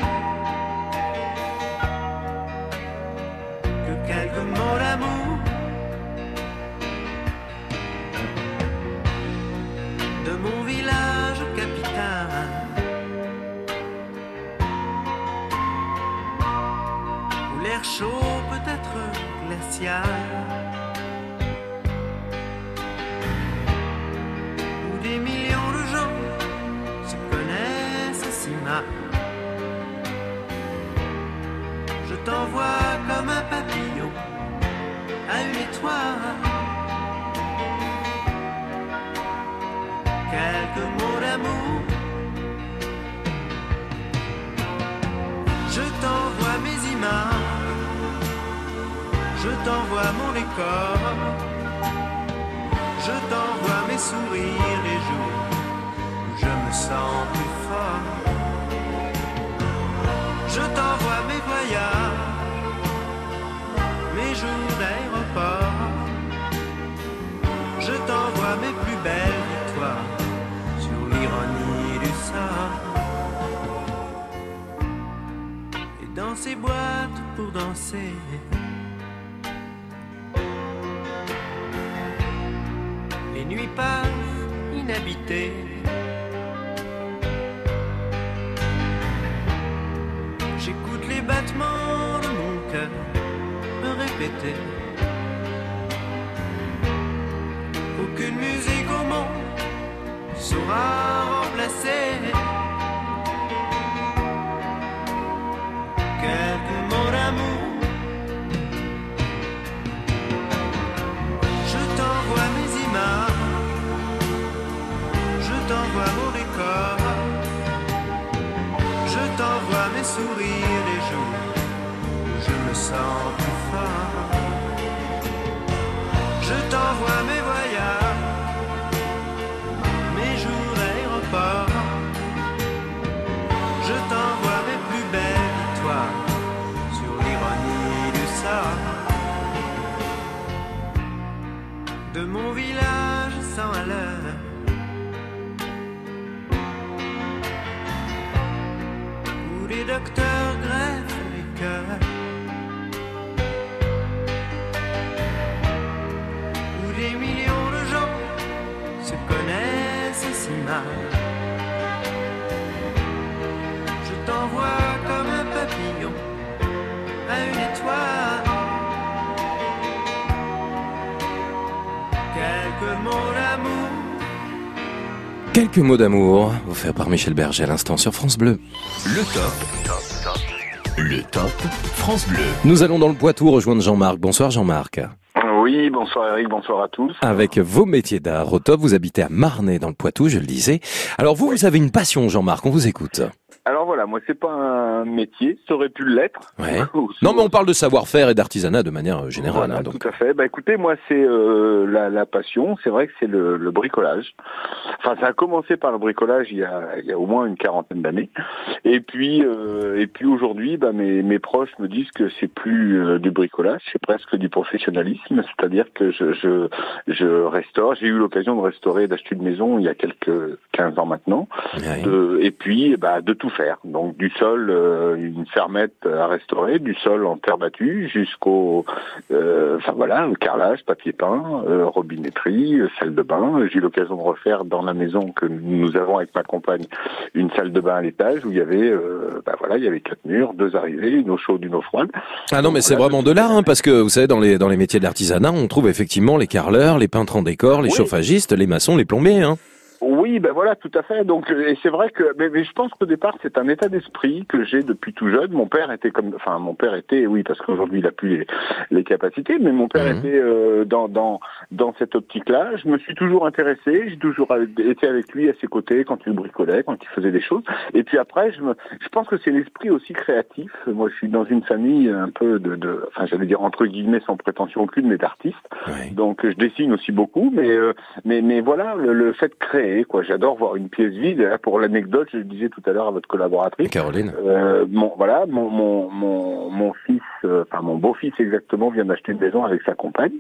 que quelques mots d'amour de mon village capital. Où l'air chaud peut Où des millions de gens se connaissent si mal. Je t'envoie comme un papillon à une étoile. Quelques mots d'amour. Je t'envoie mon décor. Je t'envoie mes sourires les jours où je me sens plus fort. Je t'envoie mes voyages, mes jours d'aéroport. Je t'envoie mes plus belles victoires sur l'ironie du sort. Et dans ces boîtes pour danser. Nuits passent inhabitées. J'écoute les battements de mon cœur me répéter. Aucune musique au monde saura remplacer Docteurs greffent les cœurs. Où des millions de gens se connaissent si mal. Je t'envoie comme un papillon à une étoile. Quelques mots. Quelques mots d'amour, offerts par Michel Berger à l'instant sur France Bleu. Le top. Le top France Bleu. Nous allons dans le Poitou rejoindre Jean-Marc. Bonsoir Jean-Marc. Oui, bonsoir Eric, bonsoir à tous. Avec vos métiers d'art au top, vous habitez à Marnay dans le Poitou, je le disais. Alors vous, vous avez une passion Jean-Marc, on vous écoute. Moi c'est pas un métier, ça aurait pu l'être. Ouais. Non mais on parle de savoir-faire et d'artisanat de manière euh, générale. Voilà, hein, donc. Tout à fait. Bah écoutez, moi c'est euh, la, la passion. C'est vrai que c'est le, le bricolage. Enfin, ça a commencé par le bricolage il y a, il y a au moins une quarantaine d'années. Et puis euh, et puis aujourd'hui, bah, mes, mes proches me disent que c'est plus euh, du bricolage, c'est presque du professionnalisme. C'est-à-dire que je, je je restaure. J'ai eu l'occasion de restaurer, d'acheter une maison il y a quelques 15 ans maintenant. De- et puis bah, de tout faire. Donc du sol, euh, une fermette à restaurer, du sol en terre battue jusqu'au, euh, enfin voilà, le carrelage, papier peint, euh, robinetterie, salle de bain. J'ai eu l'occasion de refaire dans la maison que nous avons avec ma compagne une salle de bain à l'étage où il y avait, bah voilà, il y avait quatre murs, deux arrivées, une eau chaude, une eau froide. Ah non mais c'est vraiment de l'art, hein, parce que vous savez dans les dans les métiers de l'artisanat, on trouve effectivement les carreleurs, les peintres en décor, les chauffagistes, les maçons, les plombiers. Hein. Oui, ben voilà, tout à fait. Donc, euh, et c'est vrai que, mais, mais je pense qu'au départ, c'est un état d'esprit que j'ai depuis tout jeune. Mon père était comme, enfin, mon père était, oui, parce qu'aujourd'hui il a plus les, les capacités, mais mon père Mhm. était euh, dans dans dans cette optique-là. Je me suis toujours intéressé, j'ai toujours été avec lui à ses côtés quand il bricolait, quand il faisait des choses. Et puis après, je me, je pense que c'est l'esprit aussi créatif. Moi, je suis dans une famille un peu de, de enfin, j'allais dire entre guillemets sans prétention aucune, mais d'artistes. Donc, je dessine aussi beaucoup, mais euh, mais mais voilà, le, le fait de créer, quoi. J'adore voir une pièce vide. Là, Pour l'anecdote, je le disais tout à l'heure à votre collaboratrice. Caroline. Euh, mon voilà, mon mon mon, mon fils, euh, enfin mon beau-fils exactement, vient d'acheter une maison avec sa compagne.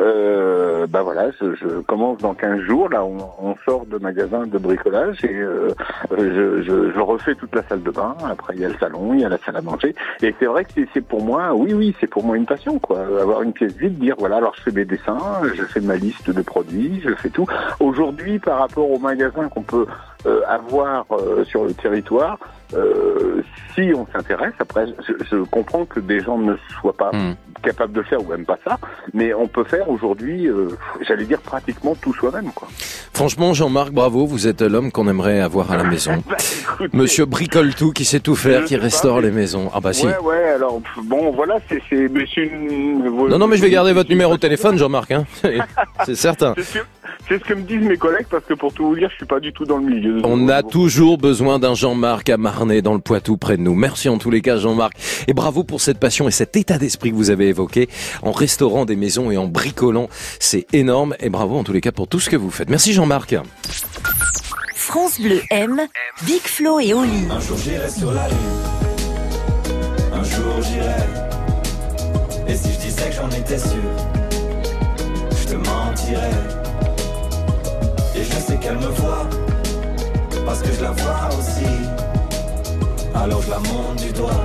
Euh, bah voilà, je, je commence dans 15 jours. Là, on, on sort de magasin de bricolage et euh, je, je, je refais toute la salle de bain. Après, il y a le salon, il y a la salle à manger. Et c'est vrai que c'est- pour moi, oui, oui, c'est pour moi une passion, quoi. Avoir une pièce vide, dire voilà, alors je fais mes dessins, je fais ma liste de produits, je fais tout. Aujourd'hui, par rapport au magasin qu'on peut euh, avoir euh, sur le territoire, euh, si on s'intéresse, après, je, je comprends que des gens ne soient pas capables de le faire ou même pas ça, mais on peut faire aujourd'hui, euh, j'allais dire pratiquement tout soi-même, quoi. Franchement, Jean-Marc, bravo, vous êtes l'homme qu'on aimerait avoir à la maison. Bah, Monsieur bricole tout, qui sait tout faire, qui pas, restaure mais- les maisons. Ah bah si. Ouais, ouais, alors, bon, voilà, c'est, c'est, mais c'est une... Non, non, mais je vais garder votre numéro de téléphone, Jean-Marc. Hein. C'est certain. C'est ce, que, me disent mes collègues, parce que pour tout vous dire, je suis pas du tout dans le milieu. On a toujours besoin d'un Jean-Marc à Marnay dans le Poitou près de nous. Merci en tous les cas Jean-Marc et bravo pour cette passion et cet état d'esprit que vous avez évoqué en restaurant des maisons et en bricolant. C'est énorme et bravo en tous les cas pour tout ce que vous faites. Merci Jean-Marc. France Bleu aime Big Flo et Oli. Un jour j'irai sur la lune. Un jour j'irai. Et si je disais que j'en étais sûr, je te mentirais. Et je sais qu'elle me voit, parce que je la vois aussi. Alors je la monte du doigt,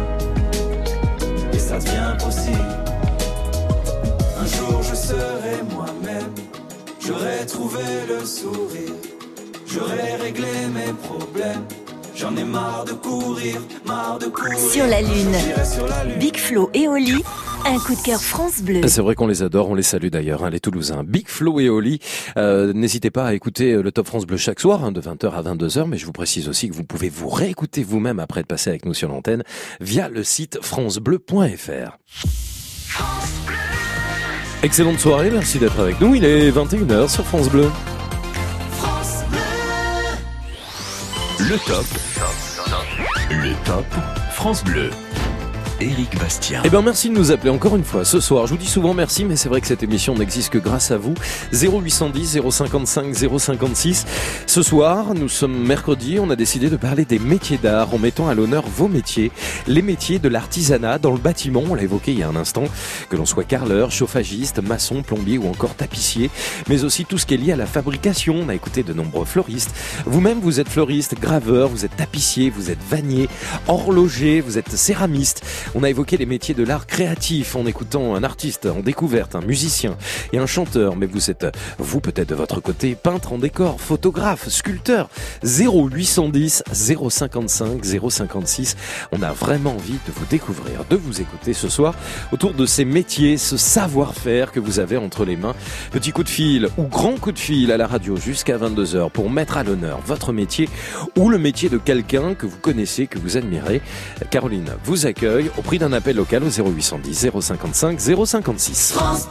et ça devient possible. Un jour je serai moi-même, j'aurai trouvé le sourire. J'aurais réglé mes problèmes. J'en ai marre de courir, marre de courir. Sur la Lune. J'irai sur la lune. Big Flo et Oli. Un coup de cœur France Bleu. C'est vrai qu'on les adore, on les salue d'ailleurs, hein, les Toulousains. Big Flo et Oli, euh, n'hésitez pas à écouter euh, le Top France Bleu chaque soir, hein, de 20h à 22h, mais je vous précise aussi que vous pouvez vous réécouter vous-même après de passer avec nous sur l'antenne via le site francebleu.fr. Excellente soirée, merci d'être avec nous, il est 21h sur France Bleu. Le top. Le top France Bleu. Éric Bastien. Eh bien, merci de nous appeler encore une fois ce soir. Je vous dis souvent merci, mais c'est vrai que cette émission n'existe que grâce à vous. 0810 055 056. Ce soir, nous sommes mercredi, on a décidé de parler des métiers d'art en mettant à l'honneur vos métiers. Les métiers de l'artisanat dans le bâtiment, on l'a évoqué il y a un instant, que l'on soit carreleur, chauffagiste, maçon, plombier ou encore tapissier, mais aussi tout ce qui est lié à la fabrication. On a écouté de nombreux fleuristes. Vous-même, vous êtes fleuriste, graveur, vous êtes tapissier, vous êtes vannier, horloger, vous êtes céramiste. On a évoqué les métiers de l'art créatif en écoutant un artiste en découverte, un musicien et un chanteur. Mais vous êtes, vous peut-être de votre côté, peintre en décor, photographe, sculpteur. 0810 055 056. On a vraiment envie de vous découvrir, de vous écouter ce soir autour de ces métiers, ce savoir-faire que vous avez entre les mains. Petit coup de fil ou grand coup de fil à la radio jusqu'à 22h pour mettre à l'honneur votre métier ou le métier de quelqu'un que vous connaissez, que vous admirez. Caroline vous accueille au prix d'un appel local au 0810 055 056. France.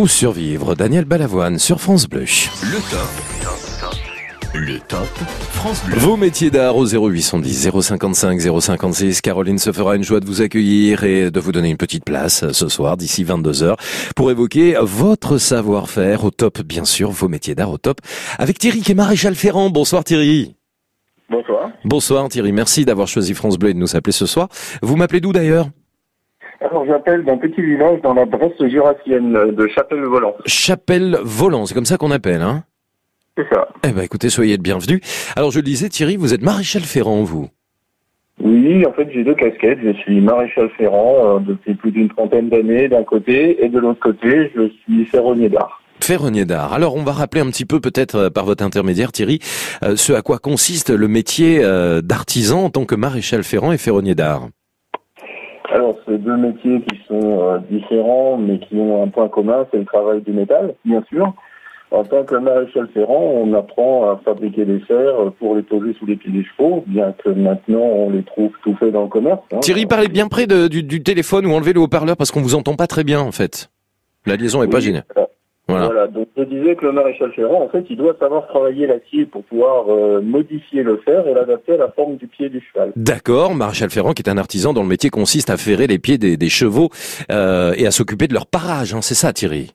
Ou survivre, Daniel Balavoine sur France Bleu. Le top. Le top France Bleu. Vos métiers d'art au 0810 055 056. Caroline se fera une joie de vous accueillir et de vous donner une petite place ce soir d'ici 22h pour évoquer votre savoir-faire au top, bien sûr, vos métiers d'art au top avec Thierry qui est maréchal Ferrand. Bonsoir Thierry. Bonsoir. Bonsoir Thierry, merci d'avoir choisi France Bleu et de nous appeler ce soir. Vous m'appelez d'où d'ailleurs? Alors j'appelle d'un petit village dans la Bresse jurassienne de Chapelle-Volant. Chapelle-Volant, c'est comme ça qu'on appelle, hein? C'est ça. Eh ben écoutez, soyez le bienvenu. Alors je le disais Thierry, vous êtes maréchal Ferrand, vous? Oui, en fait j'ai deux casquettes. Je suis maréchal ferrant euh, depuis plus d'une trentaine d'années d'un côté et de l'autre côté je suis ferronnier d'art. Ferronnier d'art. Alors on va rappeler un petit peu peut-être euh, par votre intermédiaire Thierry euh, ce à quoi consiste le métier euh, d'artisan en tant que maréchal ferrant et ferronnier d'art. Alors c'est deux métiers qui sont euh, différents mais qui ont un point commun, c'est le travail du métal, bien sûr. En tant que maréchal ferrant, on apprend à fabriquer des fers pour les poser sous les pieds des chevaux, bien que maintenant on les trouve tout fait dans le commerce. hein. Thierry, parlez bien près de- du, du téléphone ou enlevez le haut-parleur parce qu'on vous entend pas très bien en fait. La liaison est pas géniale. Voilà. Voilà. donc je disais que le maréchal ferrant, en fait, il doit savoir travailler l'acier pour pouvoir euh, modifier le fer et l'adapter à la forme du pied du cheval. D'accord, maréchal ferrant qui est un artisan dont le métier consiste à ferrer les pieds des, des chevaux euh, et à s'occuper de leur parage, hein, c'est ça Thierry?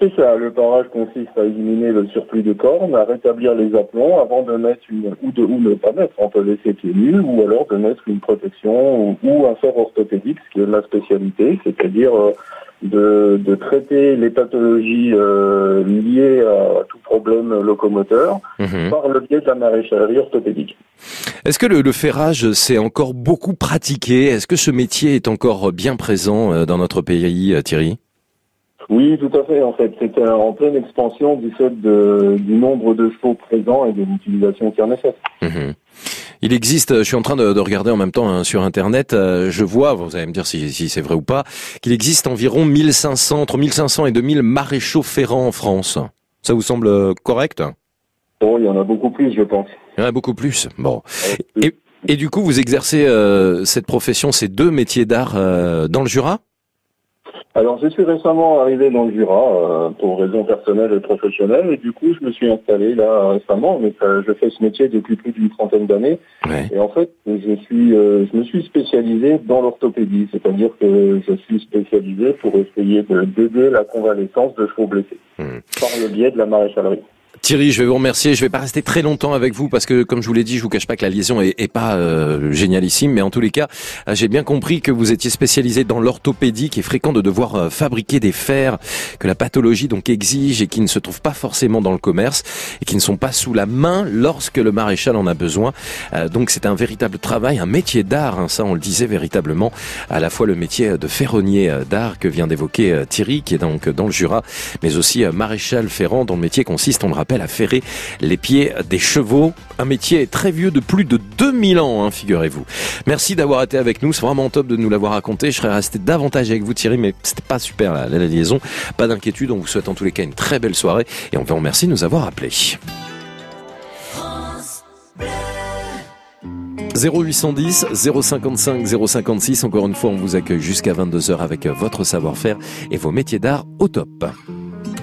C'est ça, le parage consiste à éliminer le surplus de cornes, à rétablir les aplombs avant de mettre une, ou de, ou ne pas mettre, on peut laisser pieds nus, ou alors de mettre une protection ou, ou un fer orthopédique, ce qui est ma spécialité, c'est-à-dire euh, de, de traiter les pathologies euh, liées à tout problème locomoteur Mhm. par le biais de la maréchalerie orthopédique. Est-ce que le, le ferrage s'est encore beaucoup pratiqué? Est-ce que ce métier est encore bien présent euh, dans notre pays, euh, Thierry? Oui, tout à fait. En fait, c'est en pleine expansion du fait de- du nombre de chevaux présents et de l'utilisation qui en est faite. Il existe, je suis en train de, de regarder en même temps hein, sur Internet, euh, je vois, vous allez me dire si, si c'est vrai ou pas, qu'il existe environ 1500, entre 1500 et 2000 maréchaux ferrants en France. Ça vous semble euh, correct? Bon, il y en a beaucoup plus, je pense. Il y en a beaucoup plus. Bon. Et, et du coup, vous exercez euh, cette profession, ces deux métiers d'art euh, dans le Jura? Alors, je suis récemment arrivé dans le Jura euh, pour raisons personnelles et professionnelles, et du coup, je me suis installé là récemment. Mais euh, je fais ce métier depuis plus d'une trentaine d'années, et en fait, je suis, euh, je me suis spécialisé dans l'orthopédie, c'est-à-dire que je suis spécialisé pour essayer de d'aider la convalescence de chevaux blessés par le biais de la maréchalerie. Thierry, je vais vous remercier. Je vais pas rester très longtemps avec vous parce que, comme je vous l'ai dit, je vous cache pas que la liaison est, est pas euh, génialissime, mais en tous les cas, euh, j'ai bien compris que vous étiez spécialisé dans l'orthopédie, qui est fréquent de devoir euh, fabriquer des fers que la pathologie donc exige et qui ne se trouvent pas forcément dans le commerce et qui ne sont pas sous la main lorsque le maréchal en a besoin. Euh, donc c'est un véritable travail, un métier d'art. hein, ça, on le disait véritablement, à la fois le métier de ferronnier d'art que vient d'évoquer Thierry, qui est donc dans le Jura, mais aussi maréchal ferrant, dont le métier consiste, on le rappelle, à ferrer les pieds des chevaux. Un métier très vieux de plus de 2000 ans, hein, figurez-vous. Merci d'avoir été avec nous. C'est vraiment top de nous l'avoir raconté. Je serais resté davantage avec vous, Thierry, mais c'était pas super la, la liaison. Pas d'inquiétude. On vous souhaite en tous les cas une très belle soirée et on vous remercie de nous avoir appelés. 0810 055 056. Encore une fois, on vous accueille jusqu'à 22h avec votre savoir-faire et vos métiers d'art au top.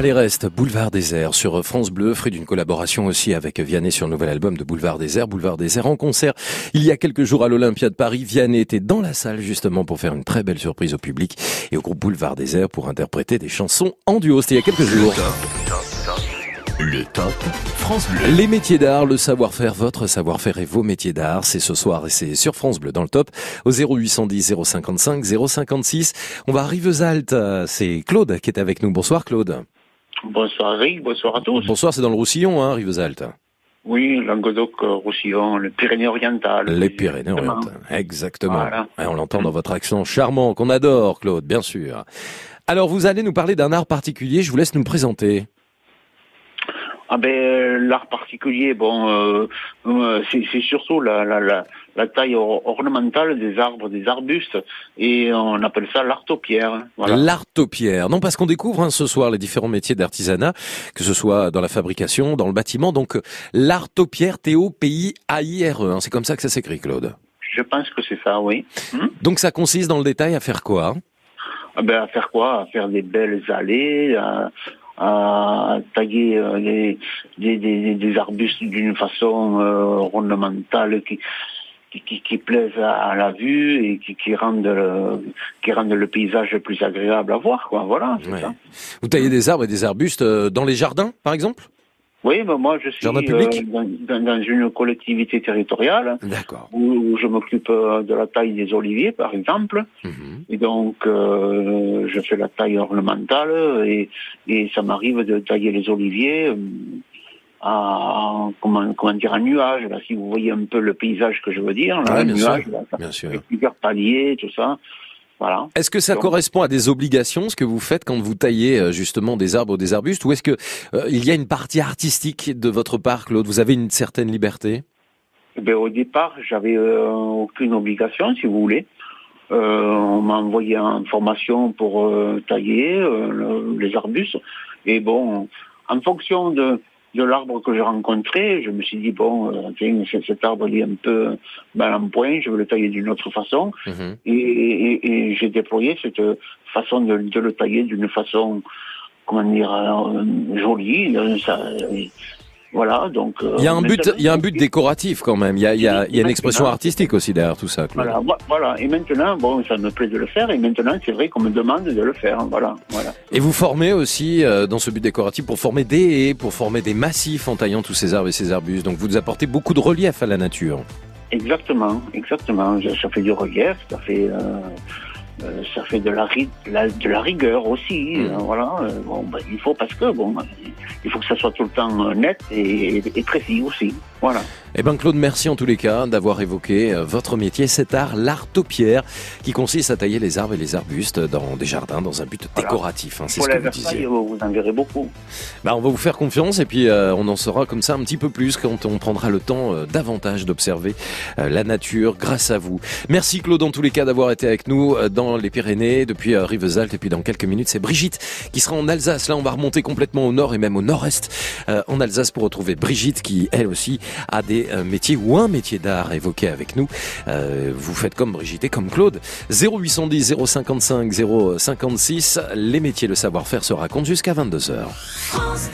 Allez reste, Boulevard Désert sur France Bleu, fruit d'une collaboration aussi avec Vianney sur le nouvel album de Boulevard Désert, Boulevard Désert en concert. Il y a quelques jours à l'Olympia de Paris, Vianney était dans la salle justement pour faire une très belle surprise au public et au groupe Boulevard Désert pour interpréter des chansons en duo. C'était il y a quelques jours. Le top France Bleu. Les métiers d'art, le savoir-faire, votre savoir-faire et vos métiers d'art, c'est ce soir et c'est sur France Bleu dans le top au 0810 055 056. On va à Rivesaltes, c'est Claude qui est avec nous. Bonsoir Claude. Bonsoir Rick, bonsoir à tous. Bonsoir, c'est dans le Roussillon, hein, Rivesaltes. Oui, Languedoc, euh, Roussillon, le Pyrénées-Orientales. Les Pyrénées-Orientales, exactement. Voilà. Et on l'entend dans votre accent charmant qu'on adore, Claude, bien sûr. Alors, vous allez nous parler d'un art particulier, je vous laisse nous présenter. Ah ben euh, l'art particulier, bon, euh, c'est c'est surtout la, la, la, la taille or- ornementale des arbres, des arbustes, et on appelle ça l'artopierre. Voilà. L'artopierre. Non, parce qu'on découvre hein, ce soir les différents métiers d'artisanat, que ce soit dans la fabrication, dans le bâtiment. Donc, euh, l'artopierre, T-O-P-I-A-I-R-E. hein, c'est comme ça que ça s'écrit, Claude. Je pense que c'est ça, oui. Hmm? Donc, ça consiste dans le détail à faire quoi Ah ben, à faire quoi? À faire des belles allées, à, à tailler euh, des, des arbustes d'une façon euh, ornementale qui, qui, qui, qui plaisent à, à la vue et qui, qui, rendent le, qui rendent le paysage plus agréable à voir. Quoi. Voilà, c'est Ouais. ça. Vous taillez des arbres et des arbustes euh, dans les jardins, par exemple? Oui, ben moi je suis euh, dans, une collectivité territoriale où, où je m'occupe euh, de la taille des oliviers, par exemple. Mhm. Et donc, euh, je fais la taille ornementale et, et ça m'arrive de tailler les oliviers à, comment, comment dire, un nuage. Là, si vous voyez un peu le paysage que je veux dire, là, Ouais, un bien nuage, sûr, là, ça- bien sûr. plusieurs paliers, tout ça. Voilà. Est-ce que ça Donc- correspond à des obligations, ce que vous faites quand vous taillez euh, justement des arbres ou des arbustes, ou est-ce que euh, il y a une partie artistique de votre part, Claude? Vous avez une certaine liberté? Eh ben, au départ, j'avais euh, aucune obligation, si vous voulez. Euh, on m'a envoyé en formation pour euh, tailler euh, le- les arbustes. Et bon, en fonction de, de l'arbre que j'ai rencontré, je me suis dit, bon, euh, tiens, cet arbre il est un peu mal en point, je veux le tailler d'une autre façon. Et, et- et j'ai déployé cette façon de, de le tailler d'une façon, comment dire, euh, jolie. euh, ça- voilà, donc... euh, Il y a un but, il y a un but décoratif quand même. Il y a, il y a, il y a une expression artistique aussi derrière tout ça, Claude. Voilà, vo- voilà. Et maintenant, bon, ça me plaît de le faire. Et maintenant, c'est vrai qu'on me demande de le faire. Voilà, voilà. Et vous formez aussi euh, dans ce but décoratif pour former des haies, pour former des massifs en taillant tous ces arbres et ces arbustes. Donc vous apportez beaucoup de relief à la nature. Exactement, exactement. Ça ça fait du relief, ça fait, euh, euh, ça fait de la, de la rigueur aussi. Mmh. euh, voilà. euh, bon, ben, il faut parce que bon, il faut que ça soit tout le temps net et, et précis aussi. Voilà. Eh ben Claude, merci en tous les cas d'avoir évoqué euh, votre métier, cet art, l'art taupière, qui consiste à tailler les arbres et les arbustes dans des jardins dans un but décoratif. hein, c'est ce que vous disiez. vous en verrez beaucoup. Bah, on va vous faire confiance et puis euh, on en saura comme ça un petit peu plus quand on prendra le temps euh, davantage d'observer euh, la nature grâce à vous. Merci Claude en tous les cas d'avoir été avec nous euh, dans les Pyrénées depuis euh, Rivesaltes et puis dans quelques minutes c'est Brigitte qui sera en Alsace. Là on va remonter complètement au nord et même au nord-est euh, en Alsace pour retrouver Brigitte qui elle aussi a des euh, métiers ou un métier d'art évoqué avec nous. Euh, vous faites comme Brigitte et comme Claude. 0810 055 056 les métiers le savoir-faire se racontent jusqu'à 22h. France.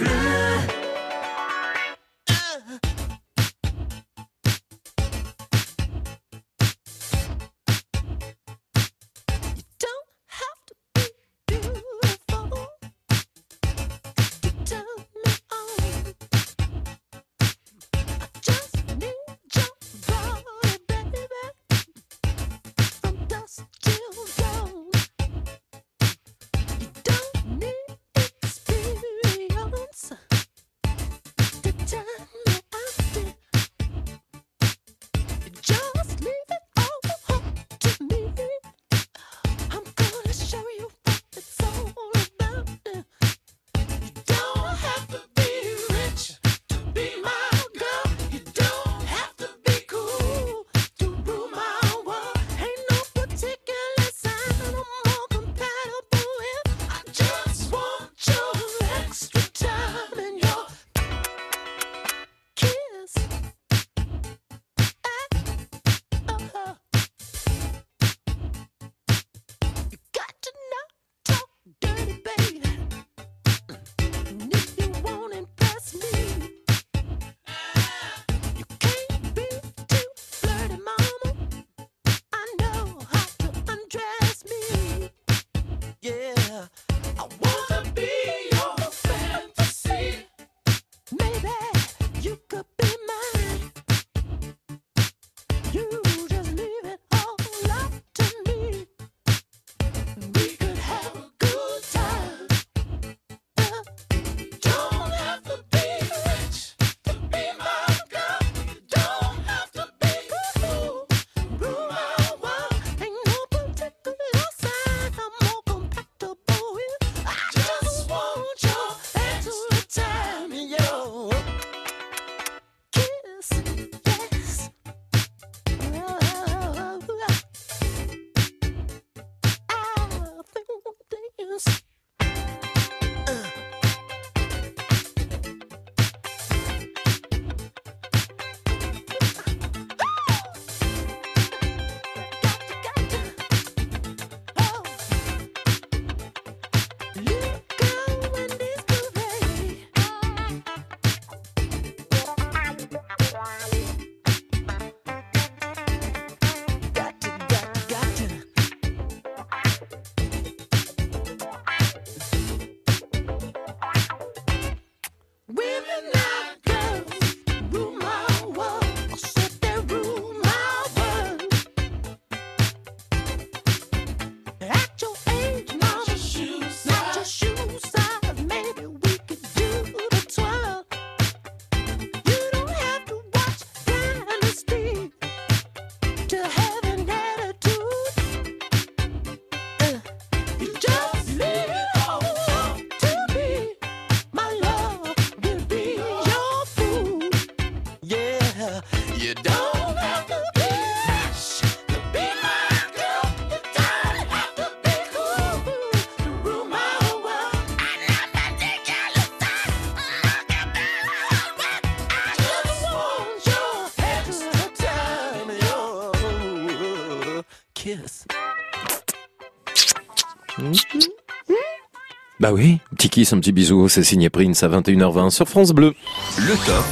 Bah oui, petit kiss, un petit bisou, c'est signé Prince à 21h20 sur France Bleu. Le top.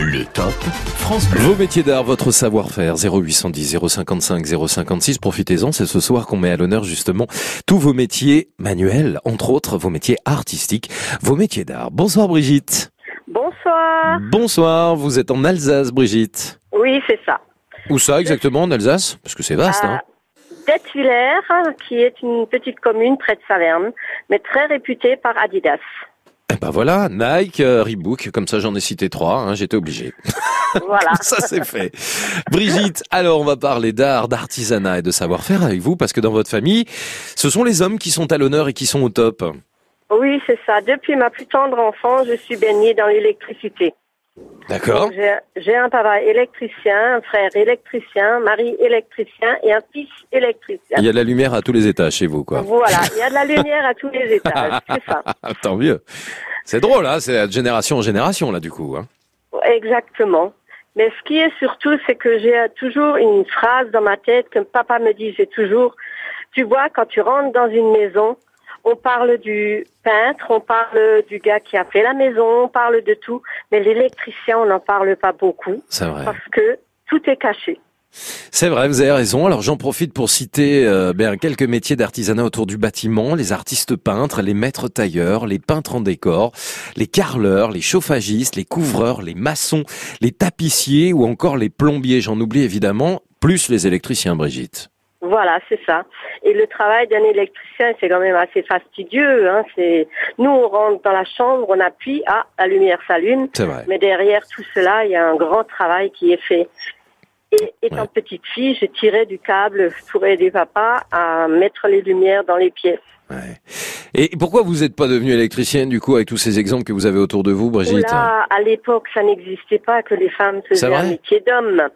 Le top. France Bleu. Vos métiers d'art, votre savoir-faire, 0810 055 056. Profitez-en, c'est ce soir qu'on met à l'honneur justement tous vos métiers manuels, entre autres vos métiers artistiques, vos métiers d'art. Bonsoir Brigitte. Bonsoir. Bonsoir, vous êtes en Alsace Brigitte. Oui, c'est ça. Où ça exactement en Alsace? Parce que c'est vaste, hein D'Ettwiller, qui est une petite commune près de Saverne, mais très réputée par Adidas. Eh ben voilà, Nike, euh, Reebok, comme ça j'en ai cité trois, hein, j'étais obligé. Voilà. ça c'est fait. Brigitte, alors on va parler d'art, d'artisanat et de savoir-faire avec vous, parce que dans votre famille, ce sont les hommes qui sont à l'honneur et qui sont au top. Oui, c'est ça. Depuis ma plus tendre enfance, je suis baignée dans l'électricité. D'accord j'ai un papa électricien, un frère électricien, mari électricien et un fils électricien. Il y a de la lumière à tous les étages chez vous, quoi. Voilà, il y a de la lumière à tous les étages, c'est ça. Tant mieux. C'est drôle, hein, c'est de génération en génération, là, du coup. Hein. Exactement. Mais ce qui est surtout, c'est que j'ai toujours une phrase dans ma tête que papa me disait toujours. Tu vois, quand tu rentres dans une maison, on parle du peintre, on parle du gars qui a fait la maison, on parle de tout, mais l'électricien, on n'en parle pas beaucoup. C'est vrai. Parce que tout est caché. C'est vrai, vous avez raison. Alors j'en profite pour citer euh, ben, quelques métiers d'artisanat autour du bâtiment, les artistes peintres, les maîtres tailleurs, les peintres en décor, les carreleurs, les chauffagistes, les couvreurs, les maçons, les tapissiers ou encore les plombiers, j'en oublie évidemment, plus les électriciens, Brigitte. Voilà, c'est ça. Et le travail d'un électricien, c'est quand même assez fastidieux. Hein. C'est nous, on rentre dans la chambre, on appuie, ah, la lumière s'allume. C'est vrai. Mais derrière tout cela, il y a un grand travail qui est fait. Et étant petite fille, je tirais du câble pour aider papa à mettre les lumières dans les pièces. Et pourquoi vous n'êtes pas devenue électricienne du coup avec tous ces exemples que vous avez autour de vous, Brigitte Là, à l'époque, ça n'existait pas que les femmes faisaient un métier d'homme.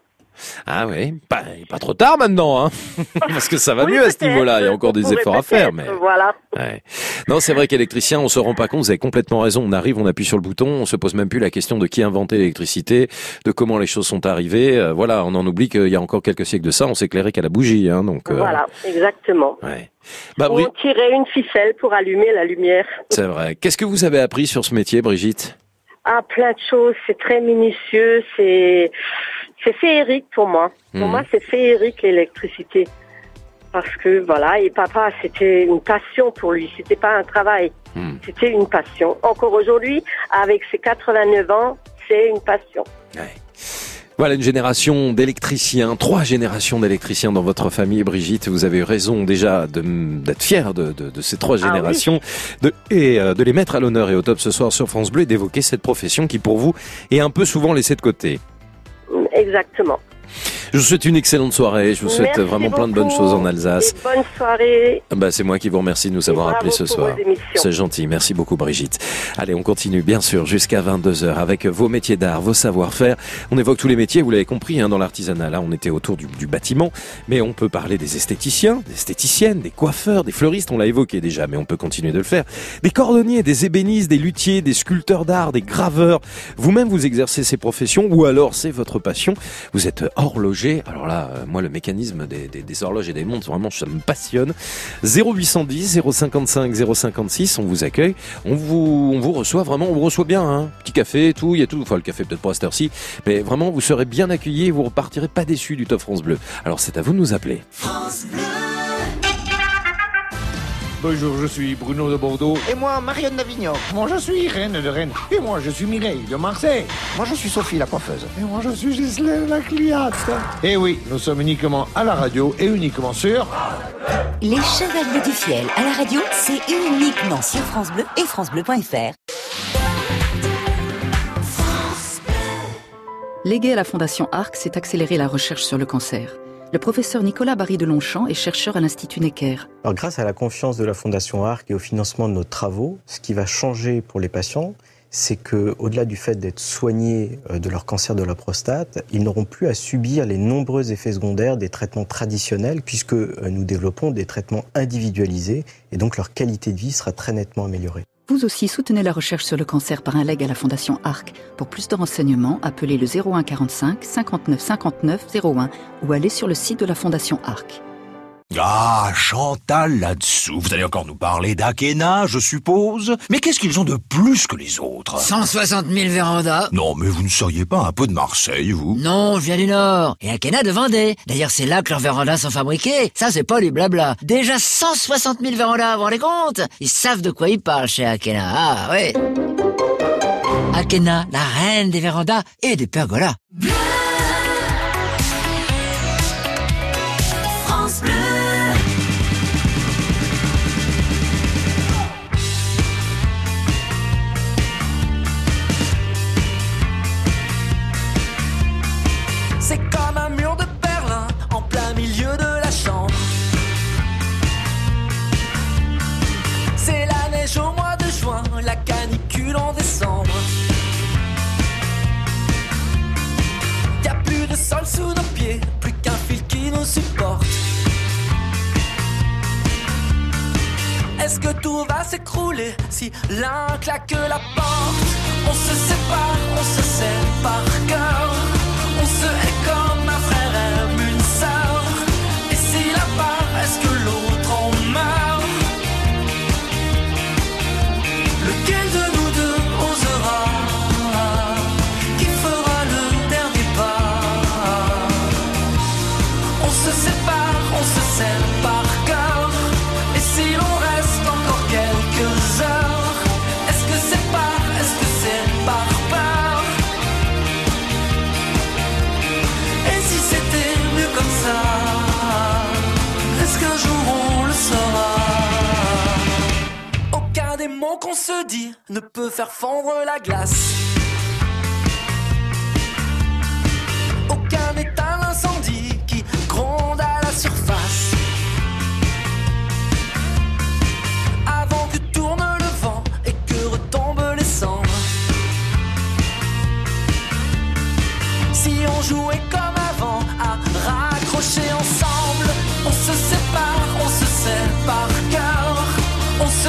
Ah oui, pas, pas trop tard maintenant, hein parce que ça va Oui, mieux à ce niveau-là. Il y a encore des efforts à faire, mais Voilà. Ouais. Non, c'est vrai qu'électricien, on se rend pas compte. Vous avez complètement raison. On arrive, on appuie sur le bouton, on se pose même plus la question de qui a inventé l'électricité, de comment les choses sont arrivées. Euh, voilà, on en oublie qu'il y a encore quelques siècles de ça, on s'éclairait qu'à la bougie, hein. Donc, euh, Voilà, exactement. Bah, Ou Bri- on tirait une ficelle pour allumer la lumière. c'est vrai. Qu'est-ce que vous avez appris sur ce métier, Brigitte? Ah, plein de choses, c'est très minutieux, c'est c'est féerique pour moi. Pour Mhm. moi, c'est féerique l'électricité. Parce que voilà, et papa, c'était une passion pour lui, c'était pas un travail, c'était une passion. Encore aujourd'hui, avec ses 89 ans, c'est une passion. Voilà une génération d'électriciens, trois générations d'électriciens dans votre famille, Brigitte. Vous avez eu raison déjà d'être fier de, de- de ces trois Ah oui. générations de, et euh, de les mettre à l'honneur et au top ce soir sur France Bleu et d'évoquer cette profession qui pour vous est un peu souvent laissée de côté. Exactement. Je vous souhaite une excellente soirée. Je vous souhaite Merci vraiment plein de bonnes choses en Alsace. et bonne soirée. Ah Bah, c'est moi qui vous remercie de nous avoir appelés ce soir. C'est gentil. Merci beaucoup, Brigitte. Allez, on continue, bien sûr, jusqu'à 22h avec vos métiers d'art, vos savoir-faire. On évoque tous les métiers, vous l'avez compris, hein, dans l'artisanat. Là, on était autour du, du bâtiment. Mais on peut parler des esthéticiens, des esthéticiennes, des coiffeurs, des fleuristes. On l'a évoqué déjà, mais on peut continuer de le faire. Des cordonniers, des ébénistes, des luthiers, des sculpteurs d'art, des graveurs. Vous-même, vous exercez ces professions ou alors c'est votre passion. Vous êtes horloger. Alors là, euh, moi, le mécanisme des, des- horloges et des montres, vraiment, ça me passionne. 0810 055 056, on vous accueille, on vous, on vous reçoit vraiment, on vous reçoit bien, hein. Petit café, tout, il y a tout, enfin le café peut-être pas cette heure-ci, mais vraiment vous serez bien accueillis et vous repartirez pas déçus du Top France Bleu. Alors c'est à vous de nous appeler. Bonjour, je suis Bruno de Bordeaux. Et moi, Marianne d'Avignon. Moi, je suis Reine de Rennes. Et moi, je suis Mireille de Marseille. Moi, je suis Sophie la coiffeuse. Et moi, je suis Gisèle la cliente. Et oui, nous sommes uniquement à la radio et uniquement sur... Les Chevaliers du Fiel à la radio, c'est uniquement sur France Bleu et FranceBleu.fr. Légué à la Fondation ARC, c'est accélérer la recherche sur le cancer. Le professeur Nicolas Barry de Longchamp est chercheur à l'Institut Necker. Grâce à la confiance de la Fondation ARC et au financement de nos travaux, ce qui va changer pour les patients, c'est que, au-delà du fait d'être soignés euh, de leur cancer de la prostate, ils n'auront plus à subir les nombreux effets secondaires des traitements traditionnels, puisque euh, nous développons des traitements individualisés et donc leur qualité de vie sera très nettement améliorée. Vous aussi soutenez la recherche sur le cancer par un leg à la Fondation ARC. Pour plus de renseignements, appelez le 01 45 59 59 01 ou allez sur le site de la Fondation ARC. Ah, Chantal là-dessous. Vous allez encore nous parler d'Akena, je suppose. Mais qu'est-ce qu'ils ont de plus que les autres? 160 000 vérandas. Non, mais vous ne seriez pas un peu de Marseille, vous? Non, je viens du Nord. Et Akena de Vendée. D'ailleurs, c'est là que leurs vérandas sont fabriqués. Ça, c'est pas du blabla. Déjà 160 000 vérandas, vous vous rendez compte? Ils savent de quoi ils parlent chez Akena. Ah, ouais. Akena, la reine des vérandas et des pergolas. La canicule en décembre. Y a plus de sol sous nos pieds, plus qu'un fil qui nous supporte. Est-ce que tout va s'écrouler si l'un claque la porte? On se sépare, on se par cœur. Qu'on se dit ne peut faire fondre la glace. Aucun état l'incendie qui gronde à la surface. Avant que tourne le vent et que retombent les cendres. Si on jouait comme avant à raccrocher ensemble, on se sépare, on se par cœur, on se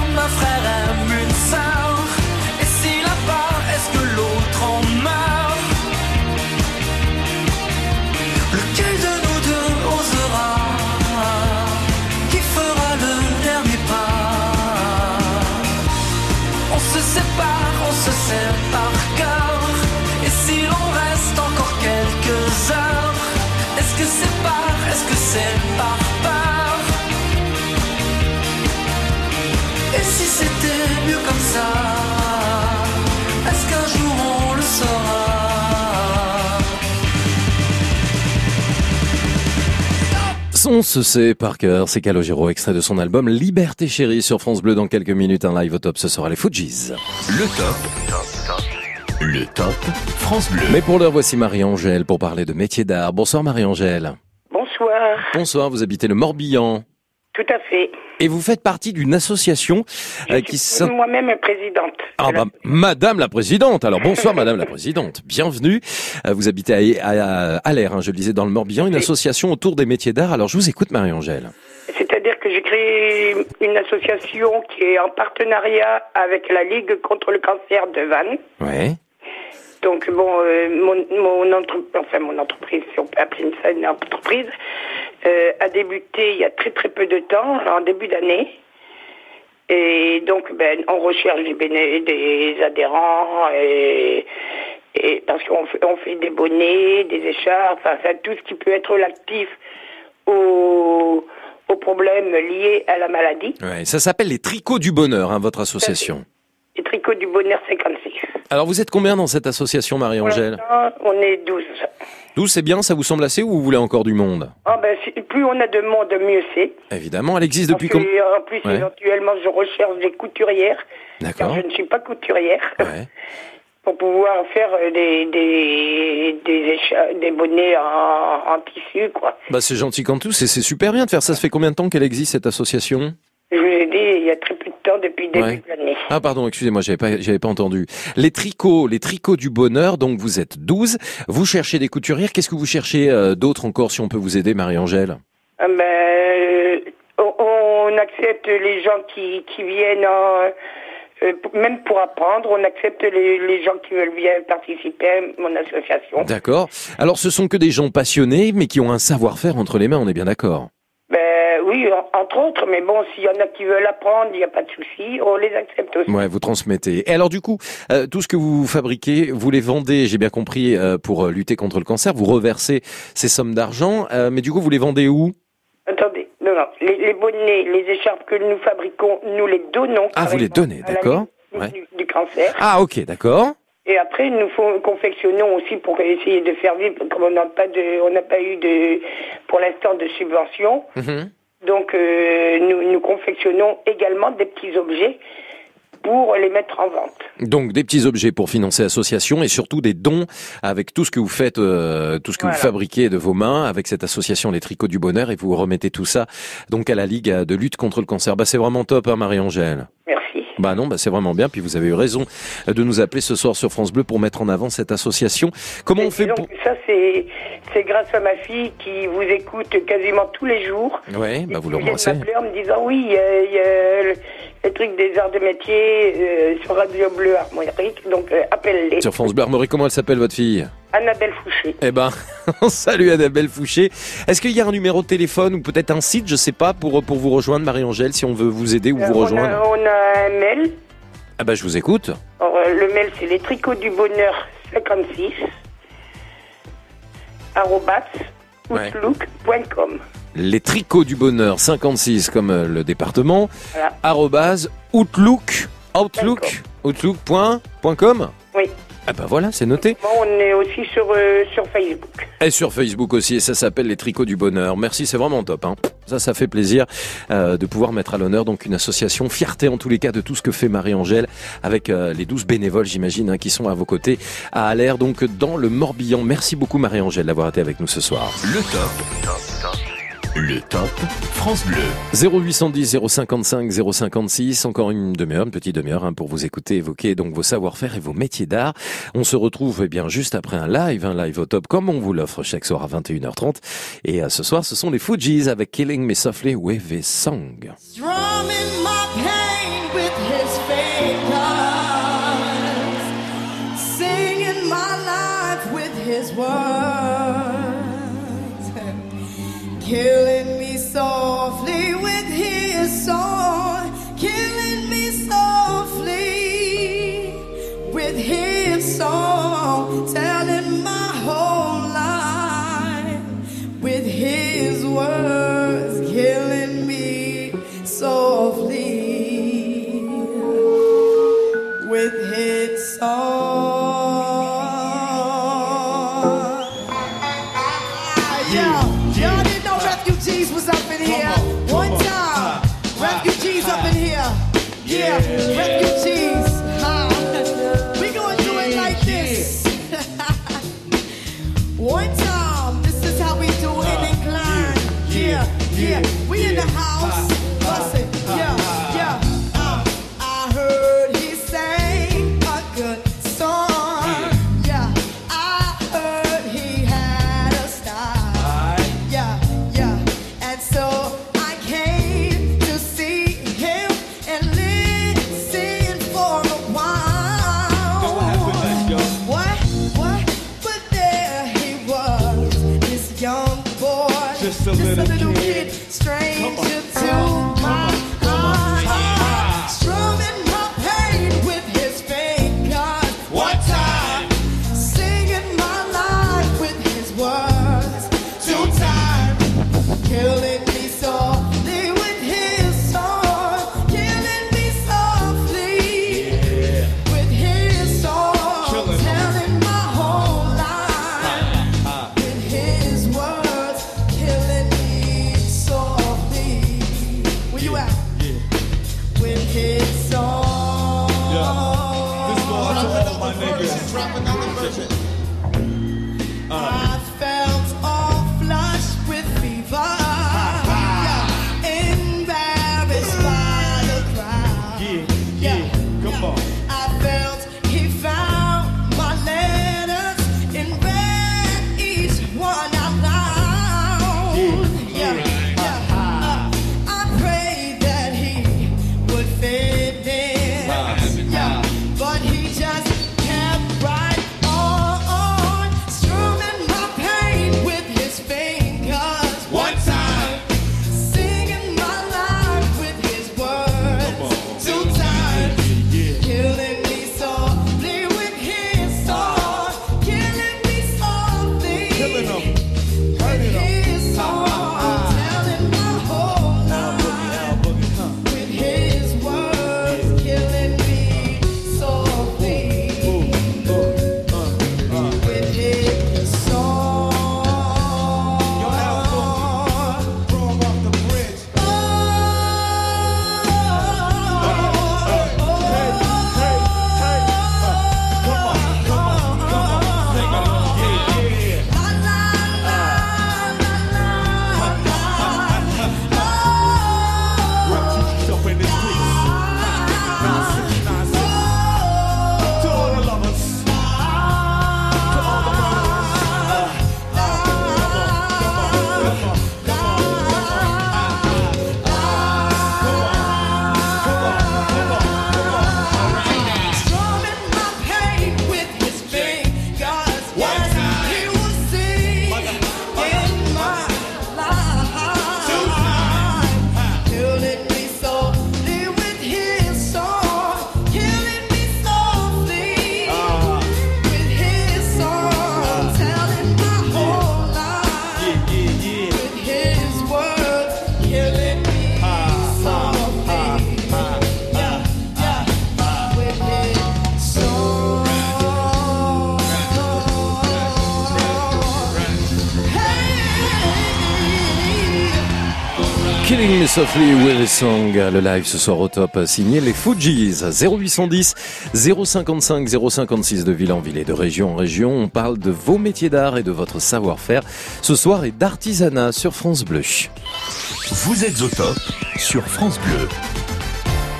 Son se sait par cœur, c'est Calogero, extrait de son album Liberté chérie sur France Bleu dans quelques minutes. Un live au top, ce sera les Fujis. Le top. Le top France Bleu. Mais pour l'heure, voici Marie-Angèle pour parler de métier d'art. Bonsoir Marie-Angèle. Bonsoir. Bonsoir, vous habitez le Morbihan. Tout à fait. Et vous faites partie d'une association euh, qui Je s'in- suis moi-même présidente. Ah bah, Madame la Présidente. Alors bonsoir Madame la Présidente. Bienvenue. Euh, Vous habitez à, à, à l'air, hein, je le disais, dans le Morbihan, une association autour des métiers d'art. Alors je vous écoute Marie-Angèle. C'est-à-dire que j'ai créé une association qui est en partenariat avec la Ligue contre le cancer de Vannes. Ouais. Donc bon, euh, mon, mon, entre- enfin, mon entreprise, si on peut appeler ça une entreprise, euh, a débuté il y a très très peu de temps, en début d'année. Et donc, ben, on recherche des, béné- des adhérents et, et parce qu'on fait, on fait des bonnets, des écharpes, enfin, tout ce qui peut être relatif aux, aux problèmes liés à la maladie. Ouais, ça s'appelle les Tricots du Bonheur, hein, votre association. Les tricots du bonheur 56. Alors vous êtes combien dans cette association, Marie-Angèle l'instant, on est 12. 12, c'est bien, ça vous semble assez ou vous voulez encore du monde? Ah ben, si- plus on a de monde, mieux c'est. Évidemment, elle existe depuis Parce combien que, En plus, Ouais. éventuellement, je recherche des couturières. D'accord. Car je ne suis pas couturière. Pour pouvoir faire euh, des, des, des, bonnets en, en tissu, quoi. Bah c'est gentil quand tout, c'est super bien de faire ça. Ça fait combien de temps qu'elle existe cette association? Je vous ai dit, il y a très peu depuis le début Ouais. de l'année. Ah pardon, excusez-moi, j'avais pas j'avais pas entendu. Les tricots, les tricots du bonheur, donc vous êtes 12, vous cherchez des couturières, qu'est-ce que vous cherchez euh, d'autre encore si on peut vous aider Marie-Angèle? Ah ben, euh, on, on accepte les gens qui, qui viennent en, euh, même pour apprendre, on accepte les, les gens qui veulent bien participer à mon association. D'accord. Alors ce sont que des gens passionnés mais qui ont un savoir-faire entre les mains, on est bien d'accord. Ben oui, en- entre autres, mais bon, s'il y en a qui veulent apprendre, il n'y a pas de souci, on les accepte aussi. Ouais, vous transmettez. Et alors du coup, euh, tout ce que vous fabriquez, vous les vendez, j'ai bien compris, euh, pour euh, lutter contre le cancer, vous reversez ces sommes d'argent, euh, mais du coup vous les vendez où? Attendez, non, non, les, les bonnets, les écharpes que nous fabriquons, nous les donnons. Ah, vous les donnez, d'accord. Ouais. Du, du cancer. Ah ok, d'accord. Et après, nous confectionnons aussi pour essayer de faire vivre, comme on n'a pas de, on n'a pas eu de, pour l'instant, de subvention. Mhm. Donc, euh, nous, nous confectionnons également des petits objets pour les mettre en vente. Donc des petits objets pour financer l'association et surtout des dons avec tout ce que vous faites, euh, tout ce que Voilà. vous fabriquez de vos mains avec cette association Les Tricots du Bonheur et vous remettez tout ça donc à la Ligue de lutte contre le cancer. Bah c'est vraiment top, hein, Marie-Angèle. Merci. Bah non, bah c'est vraiment bien. Puis vous avez eu raison de nous appeler ce soir sur France Bleu pour mettre en avant cette association. Comment on fait Disons pour ça, c'est, grâce à ma fille qui vous écoute quasiment tous les jours. Ouais, bah vous l'embrassez. m'appeler en me disant oui, y a le, truc des arts de métier euh, sur Radio Bleu Armorique, donc euh, appelle-les. Sur France Bleu Armorique, comment elle s'appelle votre fille? Annabelle Fouché. Eh ben, on salue Annabelle Fouché. Est-ce qu'il y a un numéro de téléphone ou peut-être un site, je sais pas, pour, pour vous rejoindre, Marie-Angèle, si on veut vous aider ou Euh, vous on, rejoindre? a, on a un mail. Ah bah je vous écoute. Alors, euh, le mail, c'est les tricots du bonheur 56 arobase Ouais. Les tricots du bonheur 56 comme euh, le département. Voilà. Arrobase outlook outlook outlook.com. Oui. Ah bah voilà, c'est noté. Bon, on est aussi sur, euh, sur Facebook. Et sur Facebook aussi, et ça s'appelle les tricots du bonheur. Merci, c'est vraiment top. Hein. Ça, ça fait plaisir euh, de pouvoir mettre à l'honneur donc une association fierté en tous les cas de tout ce que fait Marie-Angèle avec euh, les 12 bénévoles, j'imagine, hein, qui sont à vos côtés à Allaire, donc dans le Morbihan. Merci beaucoup Marie-Angèle d'avoir été avec nous ce soir. Le top. Le top France Bleu. 0810 055 056, encore une demi-heure, une petite demi-heure hein, pour vous écouter évoquer donc vos savoir-faire et vos métiers d'art. On se retrouve eh bien juste après un live, un live au top comme on vous l'offre chaque soir à 21h30. Et euh, ce soir, ce sont les Fujis avec Killing Me Softly with a Song. Yeah, y'all didn't know refugees was up in here. One time, refugees up in here. Yeah, refugees. Softly with a Song, le live ce soir au top, signé les Fujis, 0810 055 056 de ville en ville et de région en région. On parle de vos métiers d'art et de votre savoir-faire ce soir et d'artisanat sur France Bleu. Vous êtes au top sur France Bleu.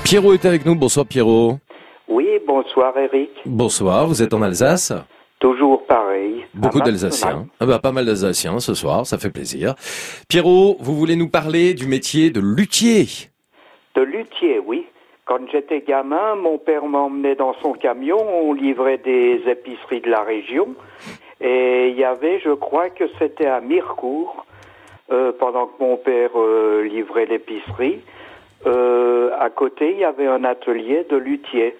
Pierrot est avec nous, bonsoir Pierrot. Oui, bonsoir Eric. Bonsoir, vous êtes en Alsace. Beaucoup Ah, d'Alsaciens. Ah bah, pas mal d'Alsaciens ce soir, ça fait plaisir. Pierrot, vous voulez nous parler du métier de luthier? De luthier, oui. Quand j'étais gamin, mon père m'emmenait dans son camion, on livrait des épiceries de la région. Et il y avait, je crois que c'était à Mirecourt, euh, pendant que mon père euh, livrait l'épicerie, euh, à côté, il y avait un atelier de luthier.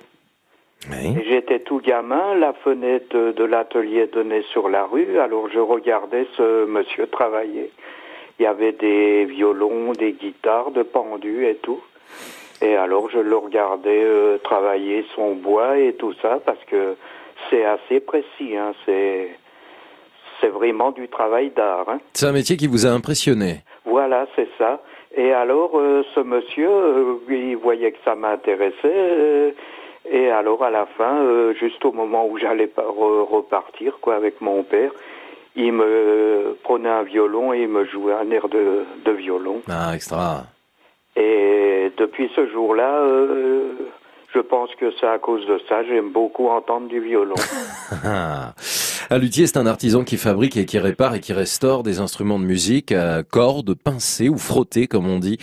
J'étais tout gamin, la fenêtre de, de l'atelier donnait sur la rue, alors je regardais ce monsieur travailler. Il y avait des violons, des guitares, de pendus et tout. Et alors je le regardais euh, travailler son bois et tout ça parce que c'est assez précis, hein, c'est c'est vraiment du travail d'art. Hein. C'est un métier qui vous a impressionné. Voilà, c'est ça. Et alors, euh, ce monsieur, euh, il voyait que ça m'intéressait. euh, et alors, à la fin, euh, juste au moment où j'allais re- repartir, quoi, avec mon père, il me prenait un violon et il me jouait un air de, de violon. Ah, extra. Et depuis ce jour-là, euh, je pense que c'est à cause de ça, j'aime beaucoup entendre du violon. Un luthier, c'est un artisan qui fabrique et qui répare et qui restaure des instruments de musique, à cordes, pincées ou frottées, comme on dit,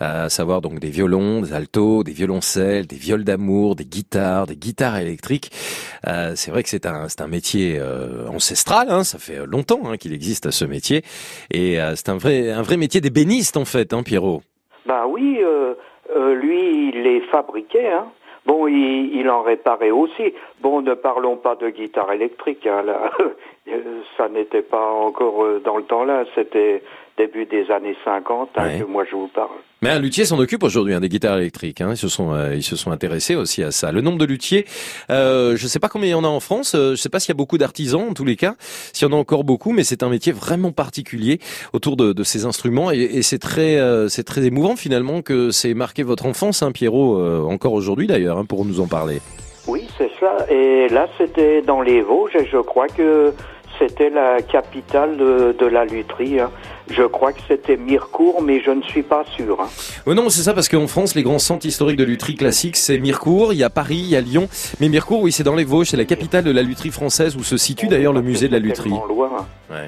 à savoir donc des violons, des altos, des violoncelles, des viols d'amour, des guitares, des guitares électriques. Euh, c'est vrai que c'est un, un métier euh, ancestral, hein, ça fait longtemps hein, qu'il existe ce métier, et euh, c'est un vrai, un vrai métier d'ébéniste en fait, hein, Pierrot? Bah oui, lui, il les fabriquait. Hein. Bon, il, il en réparait aussi. Bon, ne parlons pas de guitare électrique. Hein, là. Ça n'était pas encore euh, dans le temps là. C'était début des années 50 hein, Ouais. que moi je vous parle. Mais un luthier s'en occupe aujourd'hui, hein, des guitares électriques. Hein. Ils se sont, euh, ils se sont intéressés aussi à ça. Le nombre de luthiers, euh, je ne sais pas combien il y en a en France. euh, je ne sais pas s'il y a beaucoup d'artisans en tous les cas, s'il y en a encore beaucoup, mais c'est un métier vraiment particulier autour de, de ces instruments et, et c'est très, euh, c'est très émouvant finalement que c'est marqué votre enfance, hein, Pierrot, euh, encore aujourd'hui d'ailleurs, hein, pour nous en parler. Oui, ça. Et là, c'était dans les Vosges et je crois que c'était la capitale de, de la lutherie. hein. Je crois que c'était Mirecourt, mais je ne suis pas sûr. hein. Oh non, c'est ça parce qu'en France, les grands centres historiques de lutherie classique, c'est Mirecourt, il y a Paris, il y a Lyon. Mais Mirecourt, oui, c'est dans les Vosges, c'est la capitale de la lutherie française où se situe d'ailleurs le musée de la lutherie. Loin. Ouais.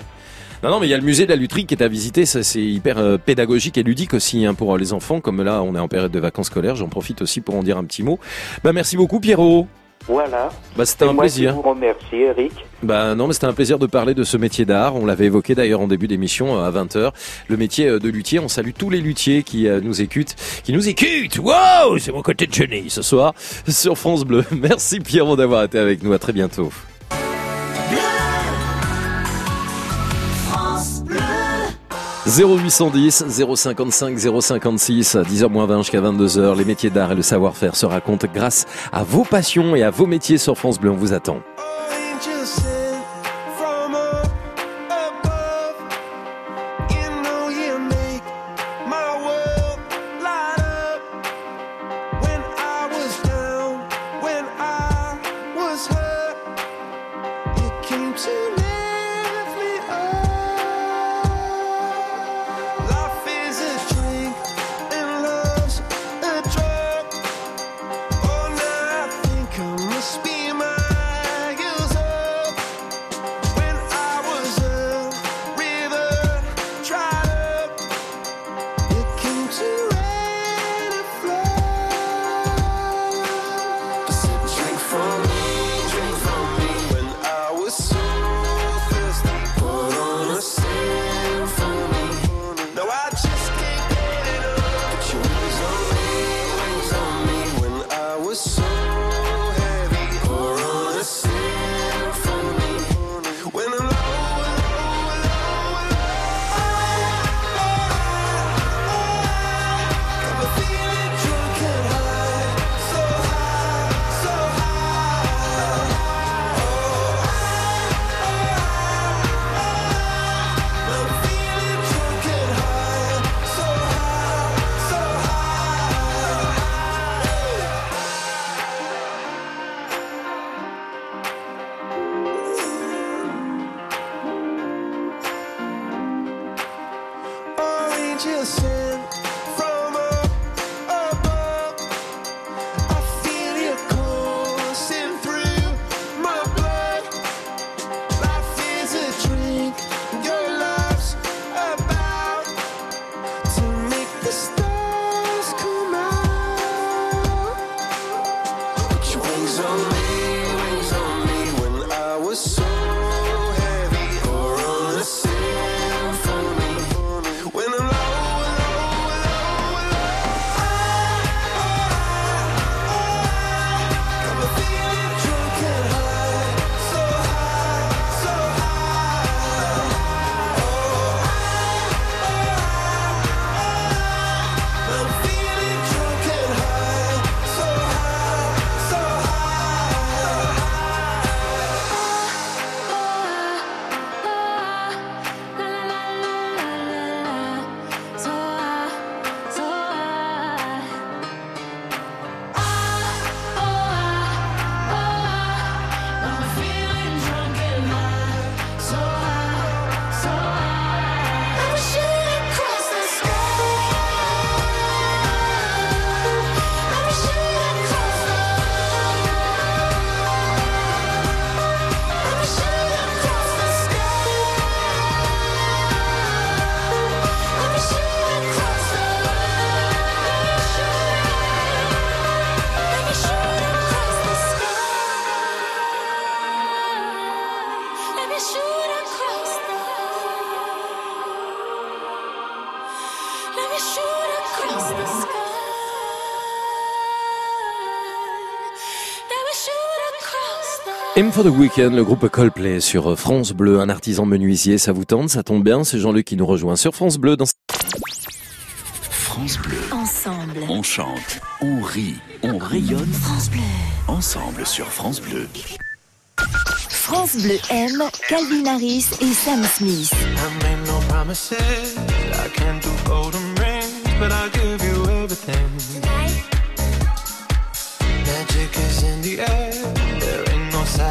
Non, non, mais il y a le musée de la lutherie qui est à visiter. Ça, c'est hyper euh, pédagogique et ludique aussi hein, pour euh, les enfants. Comme là, on est en période de vacances scolaires, j'en profite aussi pour en dire un petit mot. Bah, merci beaucoup, Pierrot. Voilà. Bah, c'était un moi plaisir. qui vous remercie, Eric. Bah non, mais c'était un plaisir de parler de ce métier d'art. On l'avait évoqué d'ailleurs en début d'émission euh, à 20h. Le métier euh, de luthier. On salue tous les luthiers qui euh, nous écoutent, qui nous écoutent. Wow, c'est mon côté de Johnny ce soir sur France Bleu. Merci Pierrot d'avoir été avec nous. À très bientôt. 0810 055 056 10h moins 20 jusqu'à 22h. Les métiers d'art et le savoir-faire se racontent grâce à vos passions et à vos métiers sur France Bleu. On vous attend. just say for the Weekend, le groupe Coldplay sur France Bleu, un artisan menuisier, ça vous tente, ça tombe bien, c'est Jean-Luc qui nous rejoint sur France Bleu dans France Bleu. Ensemble. On chante, on rit, on rayonne. France Bleu. Ensemble sur France Bleu. France Bleu aime Calvin Harris et Sam Smith. I made no promises. I can't do golden rings, but I'll give you everything. Magic is in the air.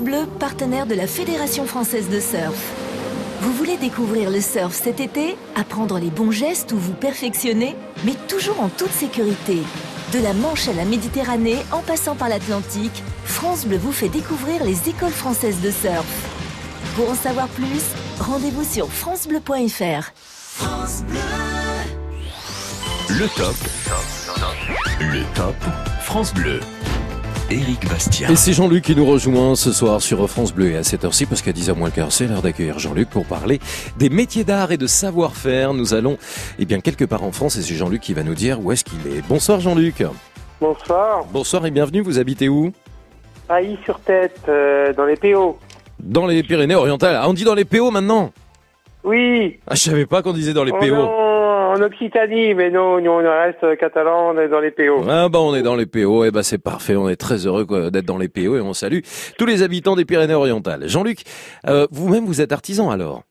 France Bleu, partenaire de la Fédération française de surf. Vous voulez découvrir le surf cet été Apprendre les bons gestes ou vous perfectionner Mais toujours en toute sécurité. De la Manche à la Méditerranée, en passant par l'Atlantique, France Bleu vous fait découvrir les écoles françaises de surf. Pour en savoir plus, rendez-vous sur francebleu.fr. Le top. Le top. France Bleu. Éric Bastien. Et c'est Jean-Luc qui nous rejoint ce soir sur France Bleu et à cette heure-ci, parce qu'à 10h moins le quart, c'est l'heure d'accueillir Jean-Luc pour parler des métiers d'art et de savoir-faire. Nous allons, eh bien, quelque part en France et c'est Jean-Luc qui va nous dire où est-ce qu'il est. Bonsoir Jean-Luc. Bonsoir. Bonsoir et bienvenue. Vous habitez où? Haï sur tête, euh, dans les PO. Dans les Pyrénées-Orientales. Ah, on dit dans les PO maintenant? Oui. Ah, je savais pas qu'on disait dans les Oh PO. non, en Occitanie, mais non, nous on reste catalan, on est dans les PO. Ah bah on est dans les PO, et bah c'est parfait, on est très heureux d'être dans les PO et on salue tous les habitants des Pyrénées-Orientales. Jean-Luc, euh, vous-même vous êtes artisan alors?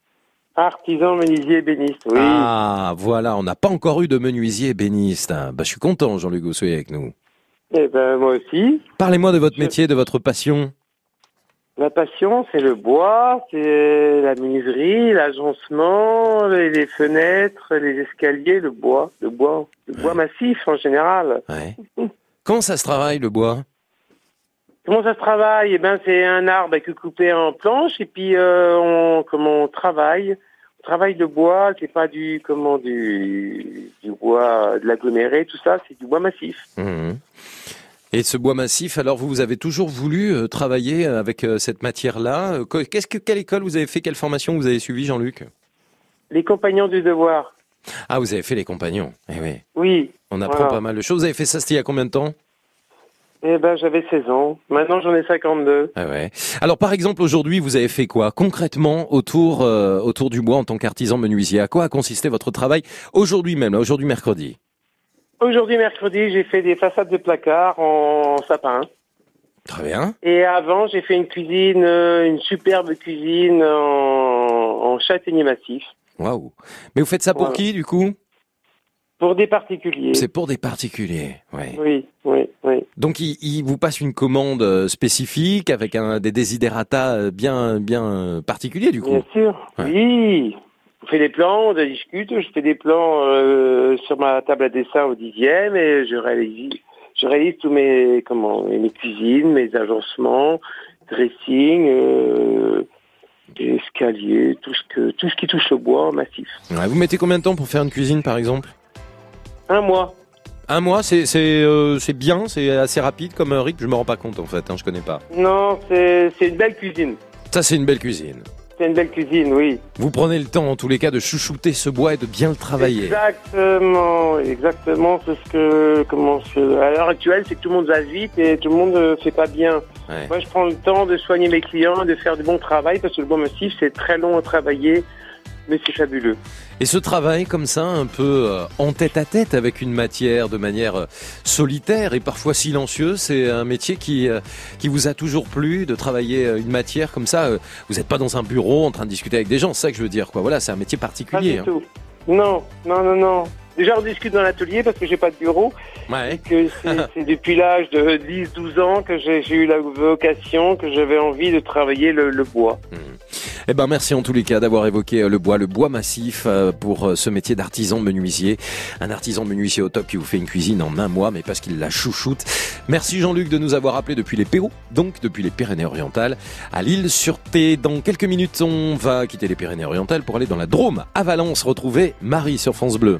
Artisan, menuisier, ébéniste, oui. Ah voilà, on n'a pas encore eu de menuisier ébéniste. hein. Bah je suis content Jean-Luc que vous soyez avec nous. Eh ben moi aussi. Parlez-moi de votre métier, de votre passion. La passion, c'est le bois, c'est la menuiserie, l'agencement, les, fenêtres, les escaliers, le bois, le bois, le bois massif en général. Ouais. Comment ça se travaille le bois? Comment ça se travaille? Eh ben, c'est un arbre qui est coupé en planches et puis euh, on comment on travaille? On travaille le bois, c'est pas du comment du du bois de l'aggloméré, tout ça, c'est du bois massif. Mhm. Et ce bois massif, alors vous, vous avez toujours voulu euh, travailler avec euh, cette matière-là. Euh, que- Qu'est-ce que quelle école vous avez fait, quelle formation vous avez suivi, Jean-Luc? Les compagnons du devoir. Ah, vous avez fait les compagnons. Eh oui. Oui. On apprend Voilà. pas mal de choses. Vous avez fait ça, c'était il y a combien de temps? Eh ben, j'avais 16 ans. Maintenant, j'en ai 52. Ah ouais. Alors par exemple aujourd'hui vous avez fait quoi? Concrètement autour euh, autour du bois en tant qu'artisan menuisier À quoi a consisté votre travail aujourd'hui même, aujourd'hui mercredi? Aujourd'hui, mercredi, j'ai fait des façades de placard en sapin. Très bien. Et avant, j'ai fait une cuisine, euh, une superbe cuisine en, en châtaignier massif. Waouh. Mais vous faites ça pour Voilà. qui du coup? Pour des particuliers. C'est pour des particuliers. Ouais. Oui, oui, oui. Donc il, il vous passe une commande euh, spécifique avec un des desiderata euh, bien bien particuliers du coup? Bien sûr. Oui. On fait des plans, on discute. Je fais des plans euh, sur ma table à dessin au dixième et je réalise, je réalise tous mes comment mes cuisines, mes agencements, dressing, euh, escaliers, tout ce que tout ce qui touche le bois massif. Ouais, vous mettez combien de temps pour faire une cuisine par exemple? Un mois. Un mois, c'est c'est euh, c'est bien, c'est assez rapide comme euh, rythme. Je me rends pas compte en fait, hein, je connais pas. Non, c'est c'est une belle cuisine. Ça c'est une belle cuisine. C'est une belle cuisine, oui. Vous prenez le temps en tous les cas de chouchouter ce bois et de bien le travailler. Exactement, exactement. C'est ce que, comment, à l'heure actuelle, c'est que tout le monde va vite et tout le monde ne fait pas bien. Ouais. Moi, je prends le temps de soigner mes clients, de faire du bon travail parce que le bois massif, c'est très long à travailler, mais c'est fabuleux. Et ce travail comme ça, un peu euh, en tête à tête avec une matière, de manière euh, solitaire et parfois silencieuse, c'est un métier qui euh, qui vous a toujours plu de travailler une matière comme ça. Vous n'êtes pas dans un bureau en train de discuter avec des gens, c'est ça que je veux dire. Quoi. Voilà, c'est un métier Pas particulier. tout. Non, non, non, non. Déjà, on discute dans l'atelier parce que j'ai pas de bureau. Ouais. Que c'est depuis l'âge de 10-12 ans que j'ai eu la vocation, que j'avais envie de travailler le, le bois. Eh ben merci en tous les cas d'avoir évoqué euh, le bois, le bois massif euh, pour euh, ce métier d'artisan menuisier. Un artisan menuisier au top qui vous fait une cuisine en un mois, mais parce qu'il la chouchoute. Merci Jean-Luc de nous avoir appelé depuis les Pérou, donc depuis les Pyrénées-Orientales, à l'île sur T. Dans quelques minutes, on va quitter les Pyrénées-Orientales pour aller dans la Drôme, à Valence, retrouver Marie sur France Bleu.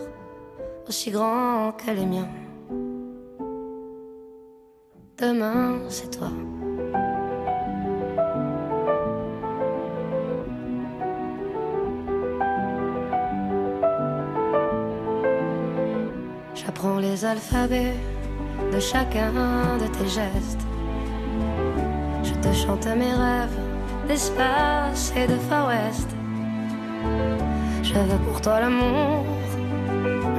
aussi grands que les miens. Demain, c'est toi. J'apprends les alphabets de chacun de tes gestes. Je te chante mes rêves d'espace et de Far West. Je veux pour toi l'amour,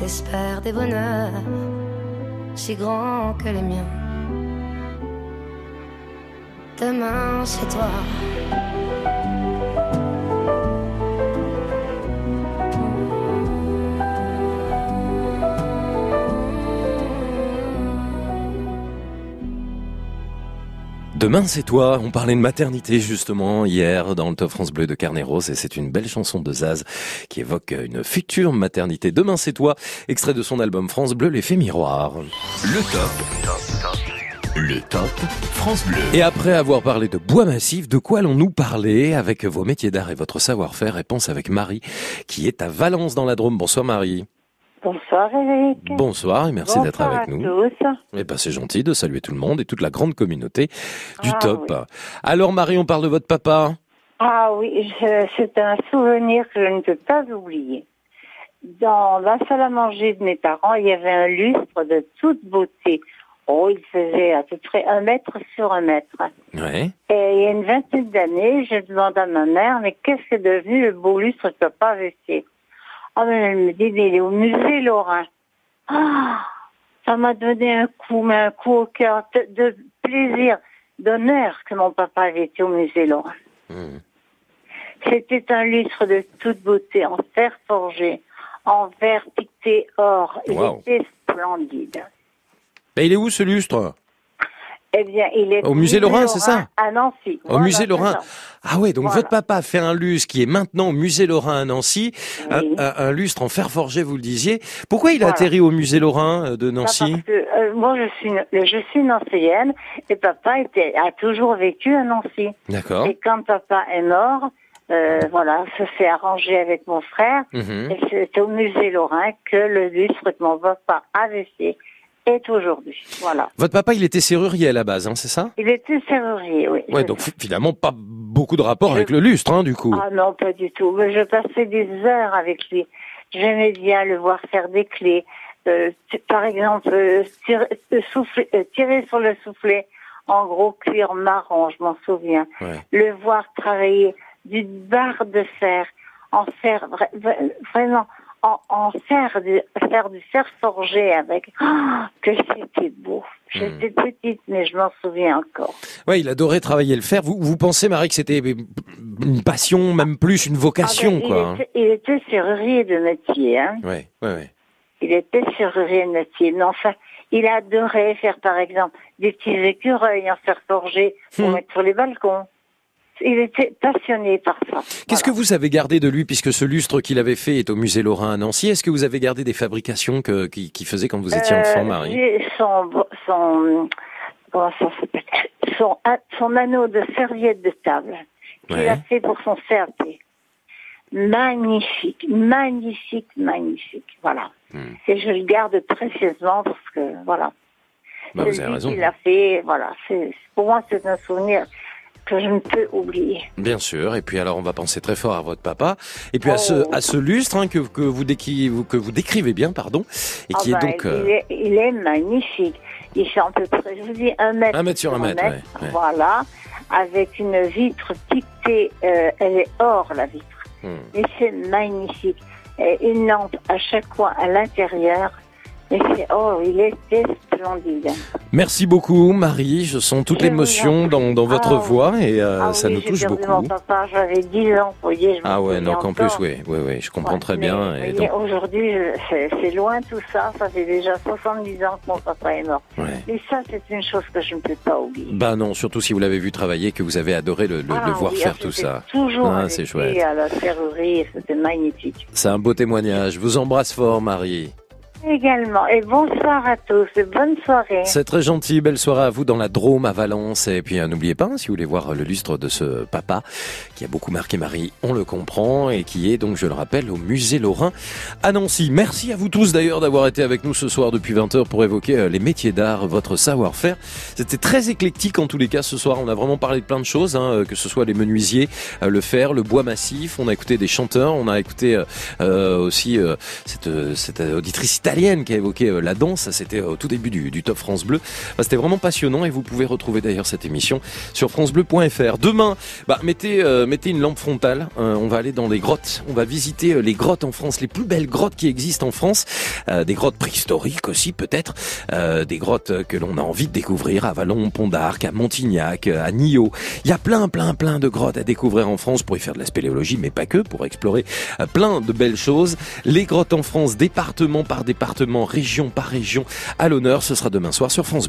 Je t'espère des bonheurs si grands que les miens. Demain, c'est toi. Demain c'est toi, on parlait de maternité justement hier dans le Top France Bleu de Carneros et c'est une belle chanson de Zaz qui évoque une future maternité. Demain c'est toi, extrait de son album France Bleu, l'effet miroir. Le top. Le top France Bleu. Et après avoir parlé de bois massif, de quoi allons-nous parler avec vos métiers d'art et votre savoir-faire? Réponse avec Marie qui est à Valence dans la Drôme. Bonsoir Marie. Bonsoir Eric. Bonsoir et merci d'être Bonsoir avec à nous. tous. Eh ben, c'est gentil de saluer tout le monde et toute la grande communauté du Ah, top. oui. Alors Marie, on parle de votre papa. Ah oui, c'est un souvenir que je ne peux pas oublier. Dans la salle à manger de mes parents, il y avait un lustre de toute beauté. Oh, il faisait à peu près un mètre sur un mètre. Ouais. Et il y a une vingtaine d'années, je demande à ma mère, mais qu'est-ce que devenu le beau lustre que papa avait fait? Ah, mais elle me dit, il est au musée Lorrain. Ah, ça m'a donné un coup, mais un coup au cœur de, de plaisir, d'honneur que mon papa avait été au musée Lorrain. C'était un lustre de toute beauté, en fer forgé, en verre piqueté or. Il Wow. était splendide. Ben, il est où ce lustre? Eh bien, il est Au musée Lorrain, c'est ça À Nancy. Au musée Lorrain. Ah ouais, donc Voilà. votre papa fait un lustre qui est maintenant au musée Lorrain à Nancy, un, un- un lustre en fer forgé, vous le disiez. Pourquoi il a Voilà. atterri au musée Lorrain euh, de Nancy parce que, euh, moi, je suis, je suis nancéenne et papa était, a toujours vécu à Nancy. D'accord. Et quand papa est mort, euh, voilà, ça s'est arrangé avec mon frère. Mhm. Et c'est au musée Lorrain que le lustre que mon papa avait fait est aujourd'hui. Voilà. Votre papa, il était serrurier à la base, hein, c'est ça? Il était serrurier, oui. Ouais, donc fi- finalement pas beaucoup de rapport avec le lustre, hein, du coup. Ah non, pas du tout. Mais je passais des heures avec lui. J'aimais bien le voir faire des clés. Euh, par exemple, euh, tirer, euh, souffler- tirer sur le soufflet en gros cuir marron, je m'en souviens. Ouais. Le voir travailler d'une barre de fer en fer, vra- vra- vraiment, en, en fer, du, faire du fer forgé avec, Ah, que c'était beau. J'étais petite, mais je m'en souviens encore. Ouais, il adorait travailler le fer. Vous, vous pensez, Marie, que c'était une passion, même plus une vocation, Ah ben, quoi. hein il, était, il était serrurier de métier, hein. Ouais, ouais, ouais. Il était serrurier de métier. Mais enfin, il adorait faire, par exemple, des petits écureuils en fer forgé pour Hmm. mettre sur les balcons. Il était passionné par ça. Qu'est-ce que vous avez gardé de lui, puisque ce lustre qu'il avait fait est au musée Lorrain à Nancy Est-ce que vous avez gardé des fabrications que, qu'il faisait quand vous étiez Euh, enfant, Marie? Son, son, comment ça s'appelle? Son, son anneau de serviette de table qu'il Ouais. a fait pour son CAP. Magnifique, magnifique, magnifique. Voilà. Hmm. Et je le garde précieusement parce que, voilà. Bah, vous avez raison. l'a fait, voilà. C'est, pour moi, c'est un souvenir que je ne peux oublier. Bien sûr. Et puis alors, on va penser très fort à votre papa. Et puis à Oh. ce, à ce lustre hein, que, que, vous décri- que vous décrivez bien, pardon, et qui Ah est ben, donc... il, euh, est, il est magnifique. Il fait à peu près, je vous dis, un mètre. Un mètre sur un mètre, ouais, ouais. Voilà. Avec une vitre piquetée, euh, elle est or, la vitre. hmm. Mais c'est magnifique. Et une lampe à chaque coin à l'intérieur. Il était splendide. Merci beaucoup, Marie. Je sens toute l'émotion en dans, dans votre Ah, voix et euh, Ah ça oui, nous touche beaucoup. mon papa, j'avais 10 ans, vous voyez. Ah ouais, non, qu'en plus, oui, oui, oui, je comprends Ouais, très mais, bien. donc, Aujourd'hui, c'est loin tout ça. Ça fait déjà 70 ans que mon papa est mort. Et ça, c'est une chose que je ne peux pas oublier. bah non, surtout si vous l'avez vu travailler, que vous avez adoré le, le- Ah le voir oui, faire tout ça. Toujours c'est chouette. à la serrurerie, c'était magnifique. C'est un beau témoignage. Je vous embrasse fort, Marie. Également. Et bonsoir à tous. Et bonne soirée. C'est très gentil. Belle soirée à vous dans la Drôme à Valence. Et puis euh, n'oubliez pas, hein, si vous voulez voir le lustre de ce papa qui a beaucoup marqué Marie, on le comprend et qui est donc, je le rappelle, au musée Lorrain à Nancy. Merci à vous tous d'ailleurs d'avoir été avec nous ce soir depuis 20h pour évoquer euh, les métiers d'art, votre savoir-faire. C'était très éclectique en tous les cas ce soir. On a vraiment parlé de plein de choses, hein, euh, que ce soit les menuisiers, le fer, le bois massif. On a écouté des chanteurs, on a écouté aussi cette, cette auditrice italienne qui a évoqué euh, la danse. C'était au tout début du, du Top France Bleu. Bah, C'était vraiment passionnant et vous pouvez retrouver d'ailleurs cette émission sur francebleu.fr. Demain, bah, mettez, euh, mettez une lampe frontale. Euh, on va aller dans les grottes. On va visiter euh, les grottes en France, les plus belles grottes qui existent en France. Euh, des grottes préhistoriques aussi peut-être. Euh, des grottes euh, que l'on a envie de découvrir à Vallon, Pont d'Arc, à Montignac, euh, à Millau. Il y a plein, plein, plein de grottes à découvrir en France pour y faire de la spéléologie, mais pas que, pour explorer euh, plein de belles choses. Les grottes en France, département par département, région par région, à l'honneur. Ce sera demain soir sur France.